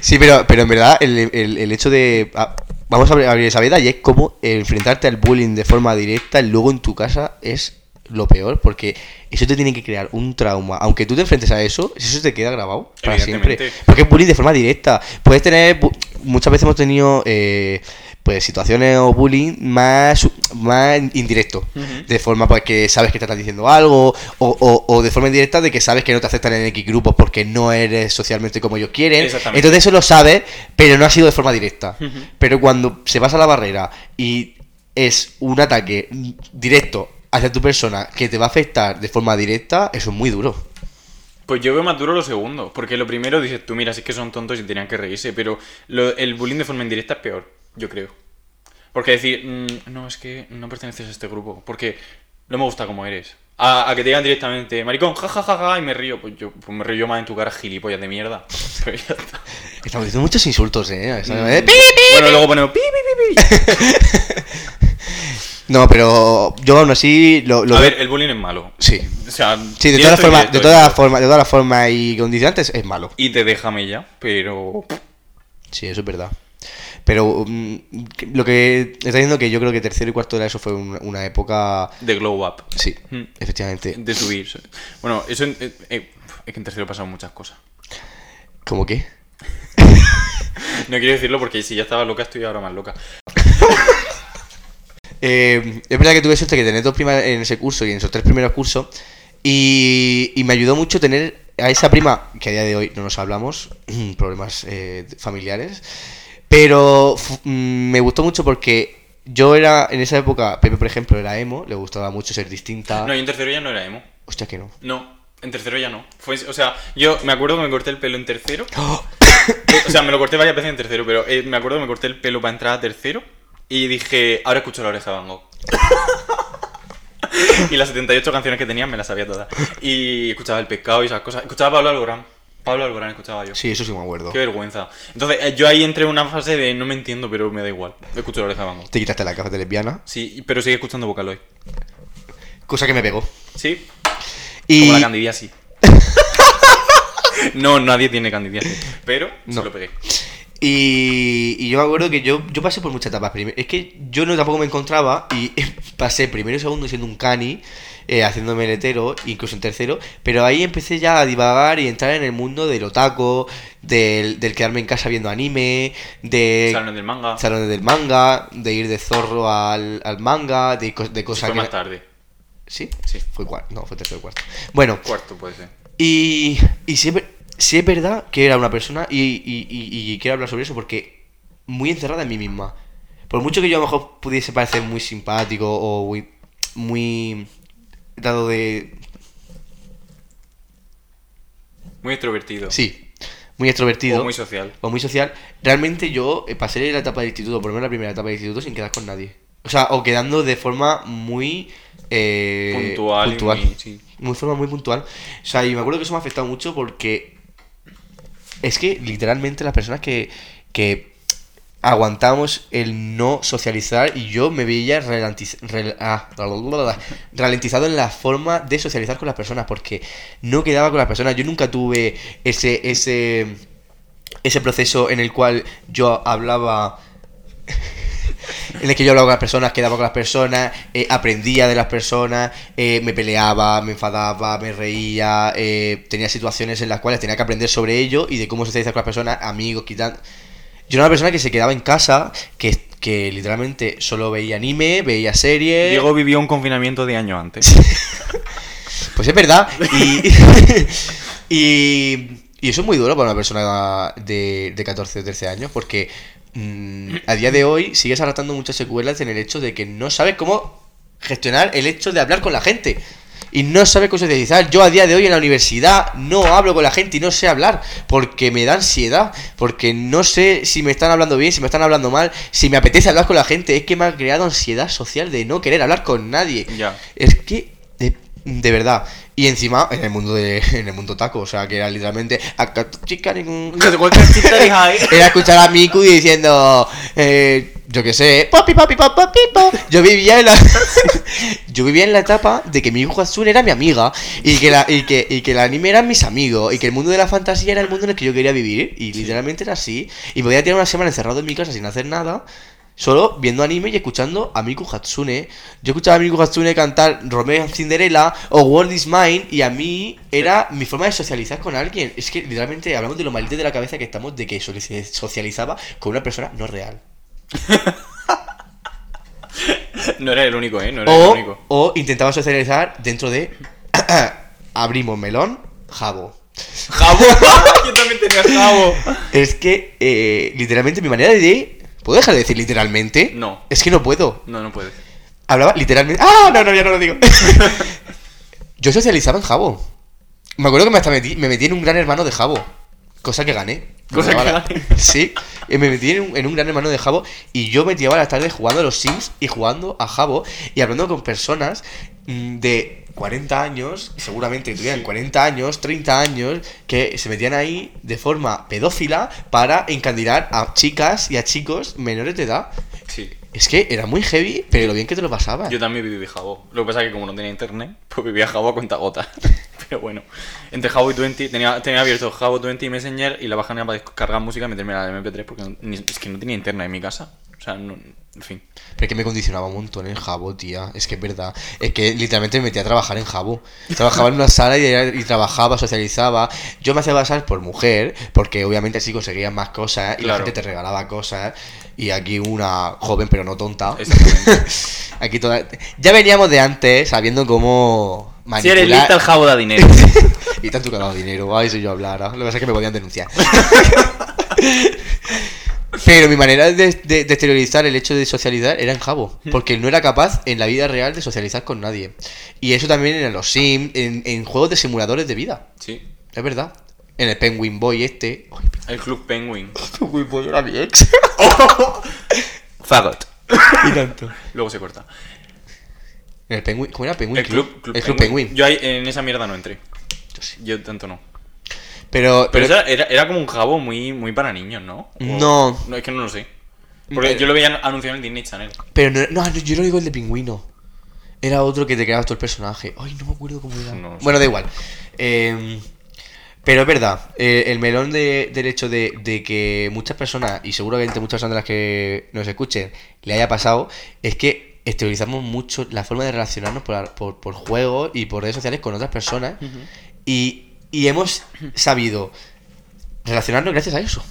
Sí, pero, pero en verdad el, el- el hecho de... ah, vamos a abrir, abrir esa veda y es como enfrentarte al bullying de forma directa luego en tu casa es lo peor porque eso te tiene que crear un trauma. Aunque tú te enfrentes a eso, eso te queda grabado para siempre. Evidentemente. Porque es bullying de forma directa. Puedes tener... bu- Muchas veces hemos tenido... eh, pues situaciones o bullying más, más indirecto. De forma pues que sabes que te están diciendo algo. O, o- o de forma indirecta de que sabes que no te aceptan en X grupos porque no eres socialmente como ellos quieren. Exactamente. Entonces eso lo sabes, pero no ha sido de forma directa. Pero cuando se pasa la barrera y es un ataque directo hacia tu persona que te va a afectar de forma directa, eso es muy duro. Pues yo veo más duro lo segundo. Porque lo primero dices, tú mira, sí que son tontos y tenían que reírse. Pero lo- el bullying de forma indirecta es peor, yo creo. Porque decir, "Mm, no, es que no perteneces a este grupo. Porque no me gusta como eres. A, a que te digan directamente, maricón, jajajaja, y me río. Pues yo pues me río más en tu cara, gilipollas de mierda. <laughs> Pero ya está. Estamos diciendo muchos insultos, ¿eh? Mm. ¿Eh? Bueno, luego ponemos pi, pi, pi, pi. <laughs> No, pero yo aún así lo, lo A veo- ver, el bullying es malo. Sí. O sea, Sí, de todas formas, de todas formas, de todas las formas y condicionantes es malo. Y te deja mella, pero. Sí, eso es verdad. Pero mm, lo que está diciendo que yo creo que tercero y cuarto de ESO fue un- una época. De glow up. Sí, Mm. efectivamente. De subir. Bueno, eso en- eh, eh, es que en tercero pasaron muchas cosas. ¿Cómo qué? <laughs> No quiero decirlo porque si ya estaba loca, estoy ahora más loca. <laughs> Eh, es verdad que tuve suerte que tener dos primas en ese curso y en esos tres primeros cursos. Y, y me ayudó mucho tener a esa prima, que a día de hoy no nos hablamos, <clears throat> problemas eh, familiares. Pero mm, me gustó mucho porque yo era, en esa época, Pepe por ejemplo era emo, le gustaba mucho ser distinta. No, yo en tercero ya no era emo. Hostia, que no. No, en tercero ya no. Fue, o sea, yo me acuerdo que me corté el pelo en tercero. <gasps> Eh, O sea, me lo corté varias veces en tercero, pero eh, me acuerdo que me corté el pelo para entrar a tercero. Y dije, ahora escucho la oreja de Van Gogh. <laughs> y las 78 canciones que tenía me las sabía todas. Y escuchaba el pescado y esas cosas. Escuchaba Pablo Alborán. Pablo Alborán escuchaba yo. Sí, eso sí me acuerdo. Qué vergüenza. Entonces, eh, yo ahí entré en una fase de no me entiendo, pero me da igual. Escucho la oreja Gogh. Te quitaste la gafa de lesbiana, Sí, pero sigue escuchando Vocaloid. cosa que me pegó. Sí, Y como la candidiasis. <laughs> no, nadie tiene candidiasis. Pero No. se lo pegué. Y, y yo me acuerdo que yo, yo pasé por muchas etapas. Es que yo no tampoco me encontraba y <laughs> pasé primero y segundo siendo un cani, eh, haciéndome el hetero, incluso en tercero. Pero ahí empecé ya a divagar y entrar en el mundo del otaku, del, del quedarme en casa viendo anime, de Salones del manga. salones del manga, de ir de zorro al, al manga, de, de cosas Fue que... más tarde. ¿Sí? Sí. Fue cuarto, no, fue tercero cuarto. Bueno, Cuarto puede ser. y, y sí, es ver- sí es verdad que era una persona y, y- y- y quiero hablar sobre eso porque muy encerrada en mí misma. Por mucho que yo a lo mejor pudiese parecer muy simpático o muy, muy dado de... Muy extrovertido. Sí, muy extrovertido. O muy social. o muy social, realmente yo eh, pasé la etapa de instituto, por lo menos la primera etapa de instituto, sin quedar con nadie. O sea, o quedando de forma muy eh, Puntual y muy- sí. Muy forma muy puntual. O sea, y me acuerdo que eso me ha afectado mucho porque es que literalmente las personas que, que aguantamos el no socializar y yo me veía ah, ralentizado en la forma de socializar con las personas porque no quedaba con las personas. Yo nunca tuve ese, ese, ese proceso en el cual yo hablaba <laughs> en el que yo hablaba con las personas, quedaba con las personas, eh, aprendía de las personas, eh, me peleaba, me enfadaba, me reía, eh, tenía situaciones en las cuales tenía que aprender sobre ello y de cómo socializar con las personas, amigos, quitando... Yo era una persona que se quedaba en casa, que, que literalmente solo veía anime, veía series... Diego vivió un confinamiento de año antes. <laughs> Pues es verdad. Y, <laughs> y, y eso es muy duro para una persona de, de 14 o 13 años porque mm, a día de hoy sigues arrastrando muchas secuelas en el hecho de que no sabes cómo gestionar el hecho de hablar con la gente. Y no cómo socializar. Yo a día de hoy en la universidad no hablo con la gente y no sé hablar porque me da ansiedad. Porque no sé si me están hablando bien, si me están hablando mal, si me apetece hablar con la gente. Es que me ha creado ansiedad social de no querer hablar con nadie. Es que, de, de verdad. Y encima, en el mundo de, <laughs> en el mundo taco, o sea, que era literalmente. "Acá tu chica, ningún-". <laughs> Era escuchar a Miku diciendo. Eh, yo qué sé. Papi, papi, papi, papi, po". Yo vivía en la. <laughs> yo vivía en la etapa de que Miku Hatsune era mi amiga. Y que, la, y, que, y que el anime eran mis amigos. Y que el mundo de la fantasía era el mundo en el que yo quería vivir. Y literalmente era así. Y podía tener una semana encerrado en mi casa sin hacer nada. Solo viendo anime y escuchando a Miku Hatsune. Yo escuchaba a Miku Hatsune cantar Romeo and Cinderella o World is Mine y a mí era mi forma de socializar con alguien. Es que literalmente hablamos de lo maldito de la cabeza que estamos de que so- se socializaba con una persona no real. <laughs> No era el único, ¿eh? No era el O, único. o intentaba socializar dentro de <coughs> abrimos melón, jabo. ¡Jabo! <laughs> Yo también tenía jabo. Es que eh, literalmente mi manera de... ¿Puedo dejar de decir literalmente? No. Es que no puedo. No, no puedes. Hablaba literalmente. ¡Ah! No, no, ya no lo digo. <laughs> Yo socializaba en Jabo. Me acuerdo que me, hasta metí, me metí en un gran hermano de Jabo. Cosa que gané. Cosa que gané. Sí. Y me metí en un, en un gran hermano de Jabo. Y yo me tiraba las tardes jugando a los Sims y jugando a Jabo. Y hablando con personas de 40 años, seguramente que tuvieran 40 años, 30 años, que se metían ahí de forma pedófila para encandilar a chicas y a chicos menores de edad. Sí. Es que era muy heavy, pero lo bien que te lo pasabas. Yo también viví Jabo. Lo que pasa es que como no tenía internet, pues vivía Jabo a cuenta gota. <laughs> Pero bueno, entre Jabo y Twenty, tenía, tenía abierto Jabo, Twenty y Messenger y la bajaba para descargar música y meterme la MP3 porque ni- es que no tenía internet en mi casa. O sea, no, en fin. Pero es que me condicionaba un montón en Jabo, tía. Es que es verdad. Es que literalmente me metía a trabajar en Jabo. Trabajaba en una sala y, y trabajaba, socializaba. Yo me hacía pasar por mujer, porque obviamente así conseguías más cosas y la gente te regalaba cosas. Y aquí una joven pero no tonta. Exactamente. <laughs> aquí toda... Ya veníamos de antes sabiendo cómo si manipular... eres lista, el Jabo da dinero. <laughs> y tanto que ha dado dinero. Ay, si yo hablara. Lo que pasa es que me podían denunciar. <laughs> Pero mi manera de, de- de exteriorizar el hecho de socializar era en Jabo. Porque no era capaz en la vida real de socializar con nadie. Y eso también en los Sims, en, en juegos de simuladores de vida. Sí. Es verdad. En el Penguin Boy este. El Club Penguin. <laughs> Penguin Boy era mi ex. <laughs> Fagot. y tanto. Luego se corta. En el Penguin. ¿Cómo era Penguin El Club, el Club Penguin. Yo ahí, en esa mierda no entré. Yo sí. Yo tanto no. Pero, Pero, pero, era, era como un jabo muy, muy para niños, ¿no? O- No. No, es que no lo sé. Porque Eh, yo lo veía anunciado en el Disney Channel. pero no, no, yo no digo el de pingüino. Era otro que te creabas todo el personaje. Ay, no me acuerdo cómo era. No bueno, da igual. Eh, pero es verdad, eh, el melón de- del hecho de, de que muchas personas, y seguramente muchas personas de las que nos escuchen, le haya pasado, es que exteriorizamos mucho la forma de relacionarnos por, por, por juegos y por redes sociales con otras personas. y, y hemos sabido relacionarnos gracias a eso.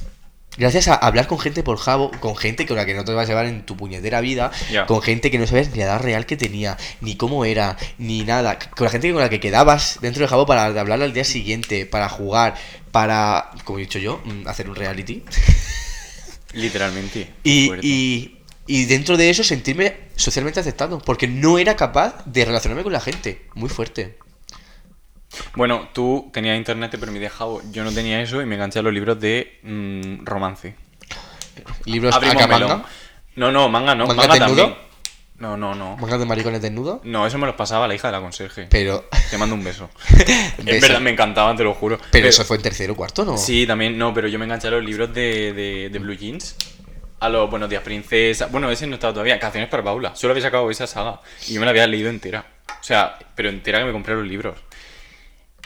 Gracias a hablar con gente por Jabo, con gente con la que no te vas a llevar en tu puñetera vida, con gente que no sabes ni la edad real que tenía, ni cómo era, ni nada. Con la gente con la que quedabas dentro de Jabo para hablar al día siguiente, para jugar, para, como he dicho yo, mm, hacer un reality. <laughs> Literalmente. Y, y, y dentro de eso sentirme socialmente aceptado, porque no era capaz de relacionarme con la gente. Muy fuerte. Bueno, tú tenías internet, te permitía Jabo. Yo no tenía eso y me enganché a los libros de mm, romance. Libros Abrimos acá melón. manga. No, no, manga no. ¿Manga Manga, desnudo? también. No, no, no. Mangas de maricones desnudos. No, eso me los pasaba la hija de la conserje. Pero. Te mando un beso. <laughs> Es verdad, me encantaban, te lo juro. Pero eso fue en tercero o cuarto, ¿no? Sí, también, no, pero yo me enganché a los libros de, de, de Blue Jeans. A los Buenos Días Princesa. Bueno, ese no estaba todavía. Canciones para Paula. Solo había sacado esa saga. Y yo me la había leído entera. O sea, pero entera que me compré los libros.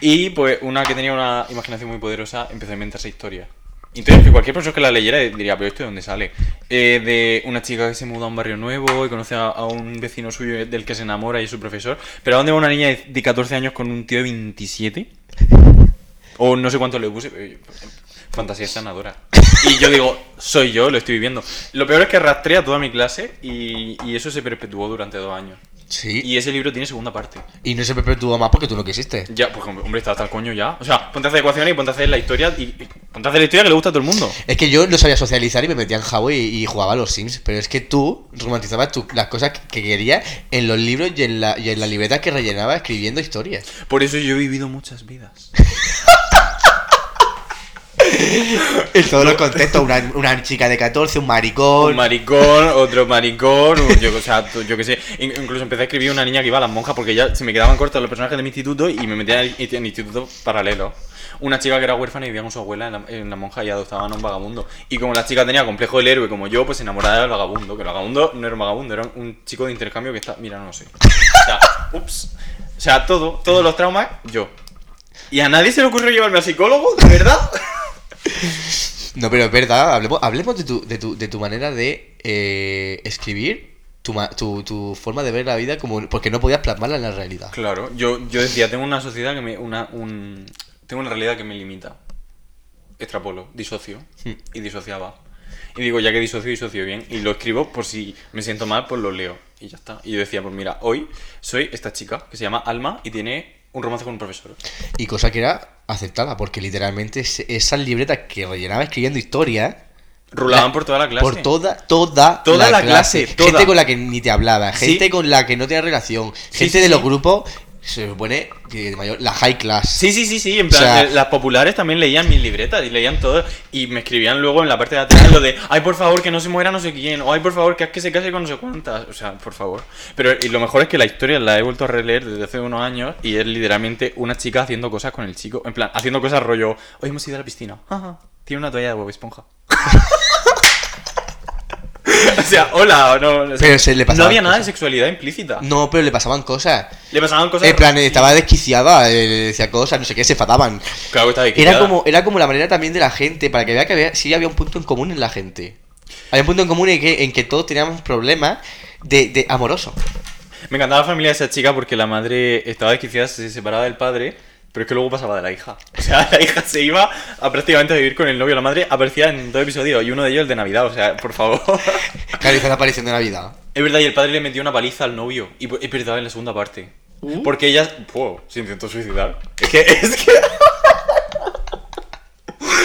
Y pues una que tenía una imaginación muy poderosa empezó a inventarse historias. Entonces, cualquier profesor que la leyera diría, pero esto de dónde sale? Eh, de una chica que se muda a un barrio nuevo y conoce a, un vecino suyo del que se enamora y es su profesor. Pero ¿a dónde va una niña de, de 14 años con un tío de 27? O no sé cuánto le puse. yo- Fantasía sanadora. Y yo digo, soy yo, lo estoy viviendo. Lo peor es que rastré a toda mi clase y eso se perpetuó durante dos años. Sí. Y ese libro tiene segunda parte. Y no se perpetuó más porque tú no quisiste. Ya, pues hombre, está hasta el coño ya. O sea, ponte a hacer ecuaciones y ponte a hacer la historia. Y, y ponte a hacer la historia que le gusta a todo el mundo. Es que yo no sabía socializar y me metía en Jabo y, y jugaba a los Sims. Pero es que tú romantizabas tu- las cosas que, que querías en los libros y en, la, y en la libreta que rellenaba escribiendo historias. Por eso yo he vivido muchas vidas. <laughs> En todos los contextos, una, una chica de 14, un maricón. Un maricón, otro maricón, un- yo, o sea, yo qué sé. In- Incluso empecé a escribir una niña que iba a las monjas porque ya se me quedaban cortos los personajes de mi instituto y me metía en, en instituto paralelo. Una chica que era huérfana y vivía con su abuela en la, en la monja y adoptaban a un vagabundo. Y como la chica tenía complejo del héroe como yo, pues se enamoraba del vagabundo. Que el vagabundo no era un vagabundo, era un chico de intercambio que está. Mira, no lo sé. O sea, ups. O sea, todo, todos los traumas, yo. ¿Y a nadie se le ocurrió llevarme al psicólogo? ¿De verdad? No, pero es verdad, hablemos, hablemos de, tu, de, tu, de tu manera de eh, escribir, tu, tu, tu forma de ver la vida, como porque no podías plasmarla en la realidad. Claro, yo, yo decía, tengo una sociedad que me. Una, un, tengo una realidad que me limita. Extrapolo, disocio. Hmm. Y disociaba. Y digo, ya que disocio, disocio bien. Y lo escribo por si me siento mal, pues lo leo. Y ya está. Y yo decía, pues mira, hoy soy esta chica que se llama Alma y tiene un romance con un profesor. Y cosa que era aceptada, porque literalmente es- esas libretas que rellenaba escribiendo historias. Rulaban la- por toda la clase. Por toda, toda, Toda la clase, toda. Gente con la que ni te hablaba, Sí. gente con la que no tenía relación, Sí, gente sí, de los grupos, se supone que de mayor, la high class. Sí, sí, sí, sí. En O plan, sea- eh, las populares también leían mis libretas y leían todo. Y me escribían luego en la parte de atrás lo de, ay, por favor, que no se muera no sé quién. O ay, por favor, que es que se case con no sé cuántas. O sea, por favor. Pero y lo mejor es que la historia la he vuelto a releer desde hace unos años y es literalmente una chica haciendo cosas con el chico. En plan, haciendo cosas rollo, hoy hemos ido a la piscina. Ajá. Tiene una toalla de huevo esponja. <laughs> <laughs> o sea, hola, no. o sea, Pero se le no había nada de sexualidad implícita. No, pero le pasaban cosas. Le pasaban cosas. En plan, estaba desquiciada, eh, le decía cosas, no sé qué, se enfadaban. Claro que estaba Era desquiciada. como, era como la manera también de la gente, para que vea que había, sí había un punto en común en la gente. Había un punto en común en que, en que todos teníamos problemas de, de amoroso. Me encantaba la familia de esa chica porque la madre estaba desquiciada, se separaba del padre, pero es que luego pasaba de la hija. O sea, la hija se iba a prácticamente a vivir con el novio. La madre aparecía en dos episodios y uno de ellos el de Navidad. O sea, por favor. Claro, hizo la aparición de Navidad. es verdad, y el padre le metió una paliza al novio. Y es verdad, en la segunda parte. Uh. Porque ella. Wow, se intentó suicidar. Es que. Es que.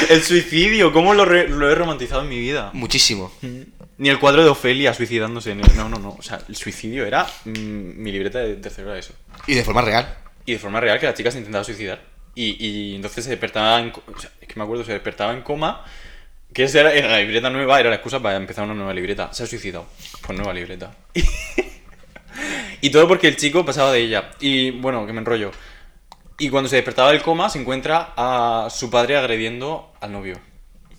<laughs> el suicidio, ¿cómo lo, re- lo he romantizado en mi vida? Muchísimo. Ni el cuadro de Ofelia suicidándose. ni- No, no, no. O sea, el suicidio era mm, mi libreta de tercero de eso. Y de forma real. Y de forma real que la chica se intentaba suicidar. Y, y entonces se despertaba en... o sea, es que me acuerdo, se despertaba en coma. Que esa era, era la libreta nueva, era la excusa para empezar una nueva libreta. Se ha suicidado. Pues nueva libreta. <laughs> y todo porque el chico pasaba de ella. Y bueno, que me enrollo. Y cuando se despertaba del coma, se encuentra a su padre agrediendo al novio.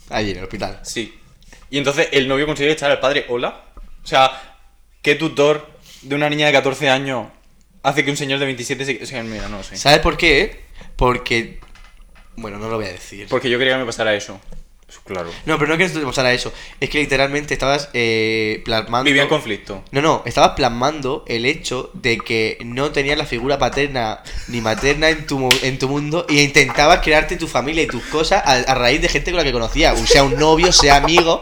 Allí en el hospital. Sí. Y entonces el novio consigue echar al padre, hola. O sea, ¿qué tutor de una niña de 14 años hace que un señor de 27 se... O sea, mira, no lo sé. ¿Sabes por qué? Porque. Bueno, no lo voy a decir. Porque yo quería que me pasara eso. Pues claro. No, pero no que te pasara eso. Es que literalmente estabas eh, plasmando. Vivía en conflicto. No, no, estabas plasmando el hecho de que no tenías la figura paterna ni materna en tu, en tu mundo y intentabas crearte tu familia y tus cosas a, a raíz de gente con la que conocías, o sea un novio, sea amigo.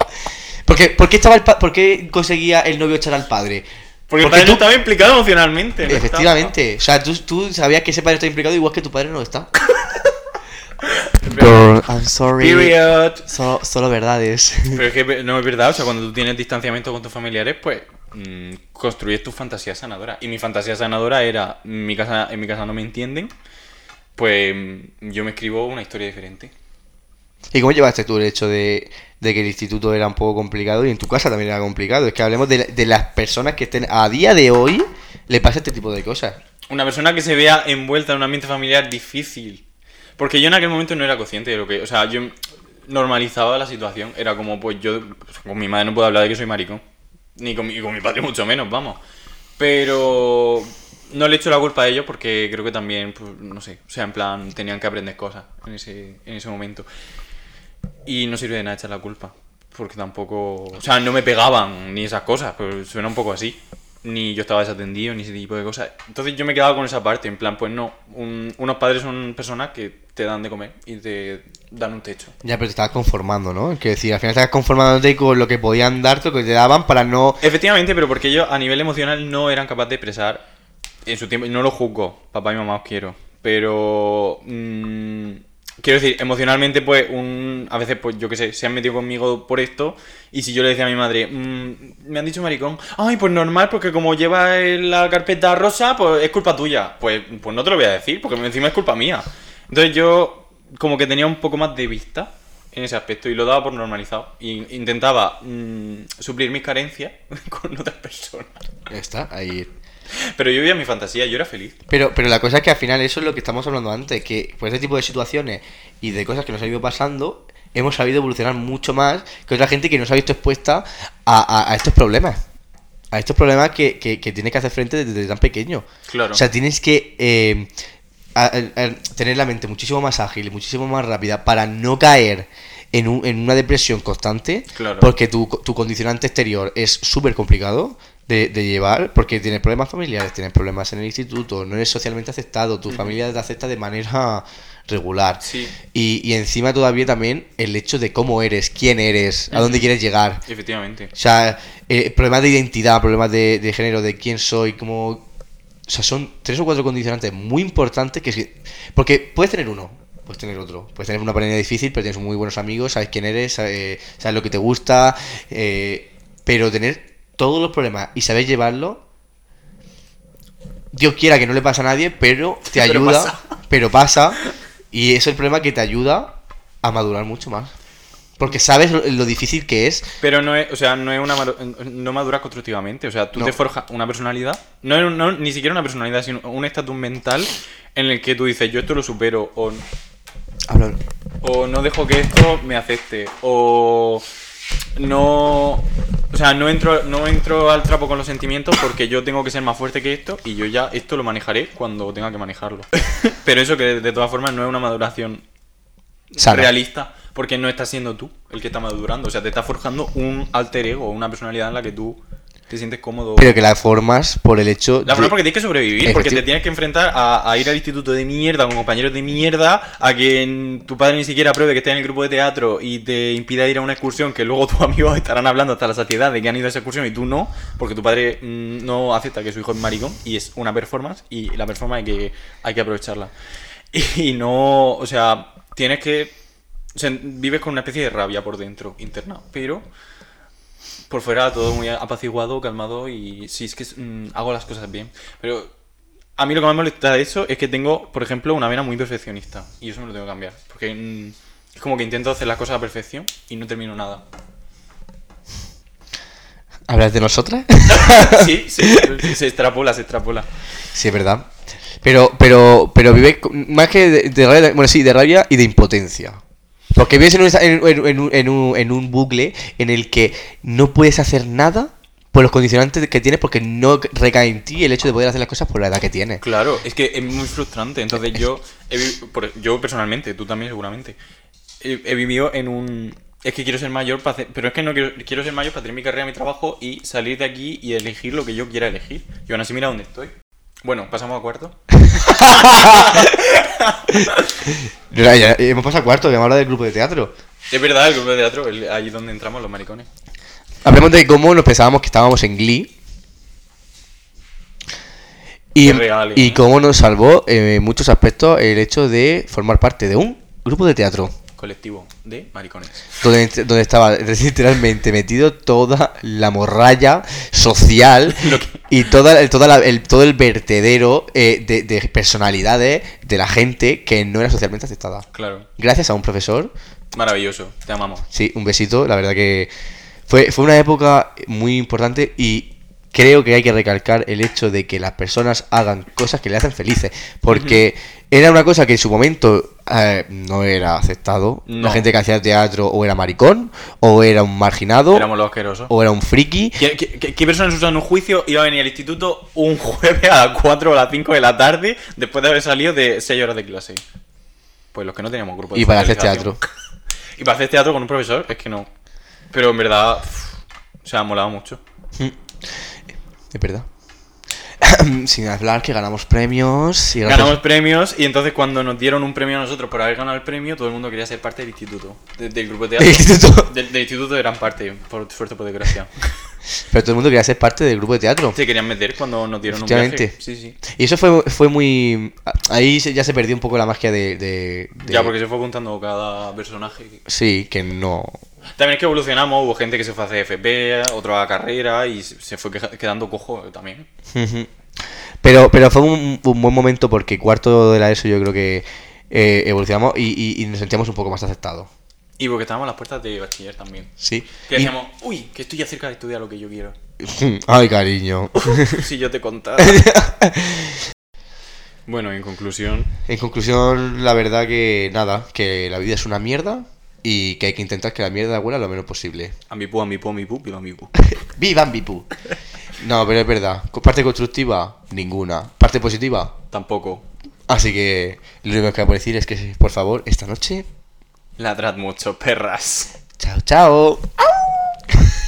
Porque, ¿por, qué estaba el pa- ¿Por qué conseguía el novio echar al padre? Porque, el Porque padre no tú- estaba implicado emocionalmente. no Efectivamente, o sea, tú, tú sabías que ese padre está implicado igual que tu padre no lo está. estaba. I'm sorry. Period. Solo, solo verdades. Pero es que no es verdad, o sea, cuando tú tienes distanciamiento con tus familiares, pues mm, construyes tu fantasía sanadora. Y mi fantasía sanadora era, en mi casa, en mi casa no me entienden, pues mm, yo me escribo una historia diferente. ¿Y cómo llevaste tú el hecho de, que el instituto era un poco complicado y en tu casa también era complicado? Es que hablemos de, las personas que estén a día de hoy le pasa este tipo de cosas. Una persona que se vea envuelta en un ambiente familiar difícil. Porque yo en aquel momento no era consciente de lo que. O sea, yo normalizaba la situación. Era como, pues yo. con mi madre no puedo hablar de que soy maricón. Ni con mi, con mi padre, mucho menos, vamos. Pero. No le echo la culpa a ellos porque creo que también, pues, no sé. O sea, en plan, tenían que aprender cosas en ese, en ese momento. Y no sirve de nada echar la culpa. Porque tampoco. O sea, no me pegaban ni esas cosas. Pues suena un poco así. Ni yo estaba desatendido, ni ese tipo de cosas. Entonces yo me quedaba con esa parte. En plan, pues no. un- unos padres son personas que te dan de comer y te dan un techo. Ya, pero te estabas conformando, ¿no? Que decir, al final estabas conformándote con lo que podían darte, lo que te daban para no... Efectivamente, pero porque ellos a nivel emocional no eran capaces de expresar en su tiempo. y No lo juzgo, papá y mamá os quiero. Pero. mm, quiero decir, emocionalmente, pues, un, a veces, pues, yo qué sé, se han metido conmigo por esto. Y si yo le decía a mi madre, "Mm, me han dicho maricón, ay, pues normal, porque como lleva la carpeta rosa, pues es culpa tuya. Pues, pues no te lo voy a decir, porque encima es culpa mía. Entonces yo, como que tenía un poco más de vista en ese aspecto y lo daba por normalizado. Y intentaba mm, suplir mis carencias <laughs> con otras personas. Está, ahí... Pero yo vivía mi fantasía, yo era feliz. Pero, pero la cosa es que al final eso es lo que estamos hablando antes, que por este tipo de situaciones y de cosas que nos han ido pasando, hemos sabido evolucionar mucho más que otra gente que nos ha visto expuesta a, a- a estos problemas. A estos problemas que, que, que tienes que hacer frente desde tan pequeño. Claro. O sea, tienes que eh, a- tener la mente muchísimo más ágil y muchísimo más rápida para no caer en, un- en una depresión constante. Claro. Porque tu, tu condicionante exterior es súper complicado de, de llevar, porque tienes problemas familiares, tienes problemas en el instituto, no eres socialmente aceptado, tu familia te acepta de manera regular. Sí. Y, y encima todavía también el hecho de cómo eres, quién eres, a dónde quieres llegar. Efectivamente. O sea, eh, problemas de identidad, problemas de, de género, de quién soy, cómo... O sea, son tres o cuatro condicionantes muy importantes que... si- Porque puedes tener uno, puedes tener otro. Puedes tener una pandemia difícil, pero tienes muy buenos amigos, sabes quién eres, sabes, sabes lo que te gusta. eh, pero tener todos los problemas y saber llevarlo... Dios quiera que no le pase a nadie, pero <laughs> te Pero ayuda, pasa. pero pasa. Y es el problema que te ayuda a madurar mucho más. Porque sabes lo, lo difícil que es Pero no es, o sea, no es una no maduras constructivamente. O sea, tú No. te forjas una personalidad. No, no, ni siquiera una personalidad, sino un estatus mental en el que tú dices, yo esto lo supero. O, o no dejo que esto me afecte. O no. O sea, no entro, no entro al trapo con los sentimientos porque yo tengo que ser más fuerte que esto y yo ya esto lo manejaré cuando tenga que manejarlo. <laughs> Pero eso que de todas formas no es una maduración sana. realista porque no estás siendo tú el que está madurando. O sea, te está forjando un alter ego, una personalidad en la que tú te sientes cómodo. Pero que la formas por el hecho La forma de- porque tienes que sobrevivir, porque te tienes que enfrentar a, a ir al instituto de mierda con compañeros de mierda, a que tu padre ni siquiera apruebe que estés en el grupo de teatro y te impida ir a una excursión que luego <laughs> tus amigos estarán hablando hasta la saciedad de que han ido a esa excursión y tú no, porque tu padre mm, no acepta que su hijo es maricón y es una performance y la performance hay que, hay que aprovecharla. <laughs> Y no, o sea, tienes que... O sea, vives con una especie de rabia por dentro, interna, pero por fuera todo muy apaciguado, calmado y sí, es que mm, hago las cosas bien. Pero a mí lo que más me molesta de eso es que tengo, por ejemplo, una vena muy perfeccionista y eso me lo tengo que cambiar. Porque mm, es como que intento hacer las cosas a perfección y no termino nada. ¿Hablas de nosotras? <laughs> sí, sí, <laughs> se extrapola, se extrapola. sí, es verdad. Pero, pero, pero vives con- más que de, de rabia, bueno, sí, de rabia y de impotencia. Porque vives en un, en, en- en un, en un- bucle en el que no puedes hacer nada por los condicionantes que tienes porque no recae en ti el hecho de poder hacer las cosas por la edad que tienes. Claro, es que es muy frustrante. Entonces yo, he yo personalmente, tú también seguramente, he, he vivido en un... Es que quiero ser mayor para hacer... Pero es que no quiero, quiero ser mayor para tener mi carrera, mi trabajo y salir de aquí y elegir lo que yo quiera elegir. Y aún así mira dónde estoy. Bueno, pasamos a cuarto. <laughs> <laughs> Ya, ya, hemos pasado cuarto, hemos hablado del grupo de teatro. Es verdad, el grupo de teatro, el- ahí donde entramos los maricones. Hablemos de cómo nos pensábamos que estábamos en Glee. Y, Qué reales, y ¿eh? cómo nos salvó eh, en muchos aspectos el hecho de formar parte de un grupo de teatro. Colectivo de maricones. Donde, donde estaba literalmente metido toda la morralla social <laughs> y toda, el- toda la- el, todo el vertedero eh, de, de personalidades de la gente que no era socialmente aceptada. Claro. Gracias a un profesor Maravilloso, te amamos. Sí, un besito. La verdad que fue, fue una época muy importante y creo que hay que recalcar el hecho de que las personas hagan cosas que le hacen felices. Porque era una cosa que en su momento eh, no era aceptado. No. La gente que hacía teatro o era maricón, o era un marginado, Éramos los asquerosos. o era un friki. ¿Qué, qué, qué- persona en sano juicio iba a venir al instituto un jueves a las 4 o las 5 de la tarde después de haber salido de 6 horas de clase? Pues los que no teníamos grupo de Y para hacer teatro. <laughs> Y para hacer teatro con un profesor, es que no. Pero en verdad, sea, ha molado mucho. Es verdad. <coughs> Sin hablar que ganamos premios y gracias- Ganamos premios y entonces cuando nos dieron un premio a nosotros por haber ganado el premio, todo el mundo quería ser parte del instituto. de- del grupo de Del teatro. instituto. Del, del instituto eran parte, por suerte, por desgracia. <laughs> Pero todo el mundo quería ser parte del grupo de teatro. Se querían meter cuando nos dieron un viaje. Sí, sí. Y eso fue, fue muy... Ahí ya se perdió un poco la magia de... de- de- Ya, porque se fue apuntando cada personaje. Sí, que no... También es que evolucionamos, hubo gente que se fue a hacer FP, otro a carrera y se fue quedando cojo también. Pero, pero fue un, un buen momento porque cuarto de la ESO yo creo que eh, evolucionamos y, y- y nos sentíamos un poco más aceptados. Y porque estábamos a las puertas de bachiller también. Sí. Que Y- decíamos, uy, que estoy ya cerca de estudiar lo que yo quiero. <laughs> Ay, cariño. <laughs> si yo te contara. <laughs> bueno, en conclusión, En conclusión, la verdad que nada, que la vida es una mierda y que hay que intentar que la mierda huela lo menos posible. ambipu, ambipu, ambipu, <laughs> viva ambipu. ¡Viva Ambipu! No, pero es verdad. Parte constructiva, ninguna. Parte positiva, Tampoco. así que lo único que a decir es que, por favor, esta noche, Ladrad mucho, perras. chao, chao. <laughs>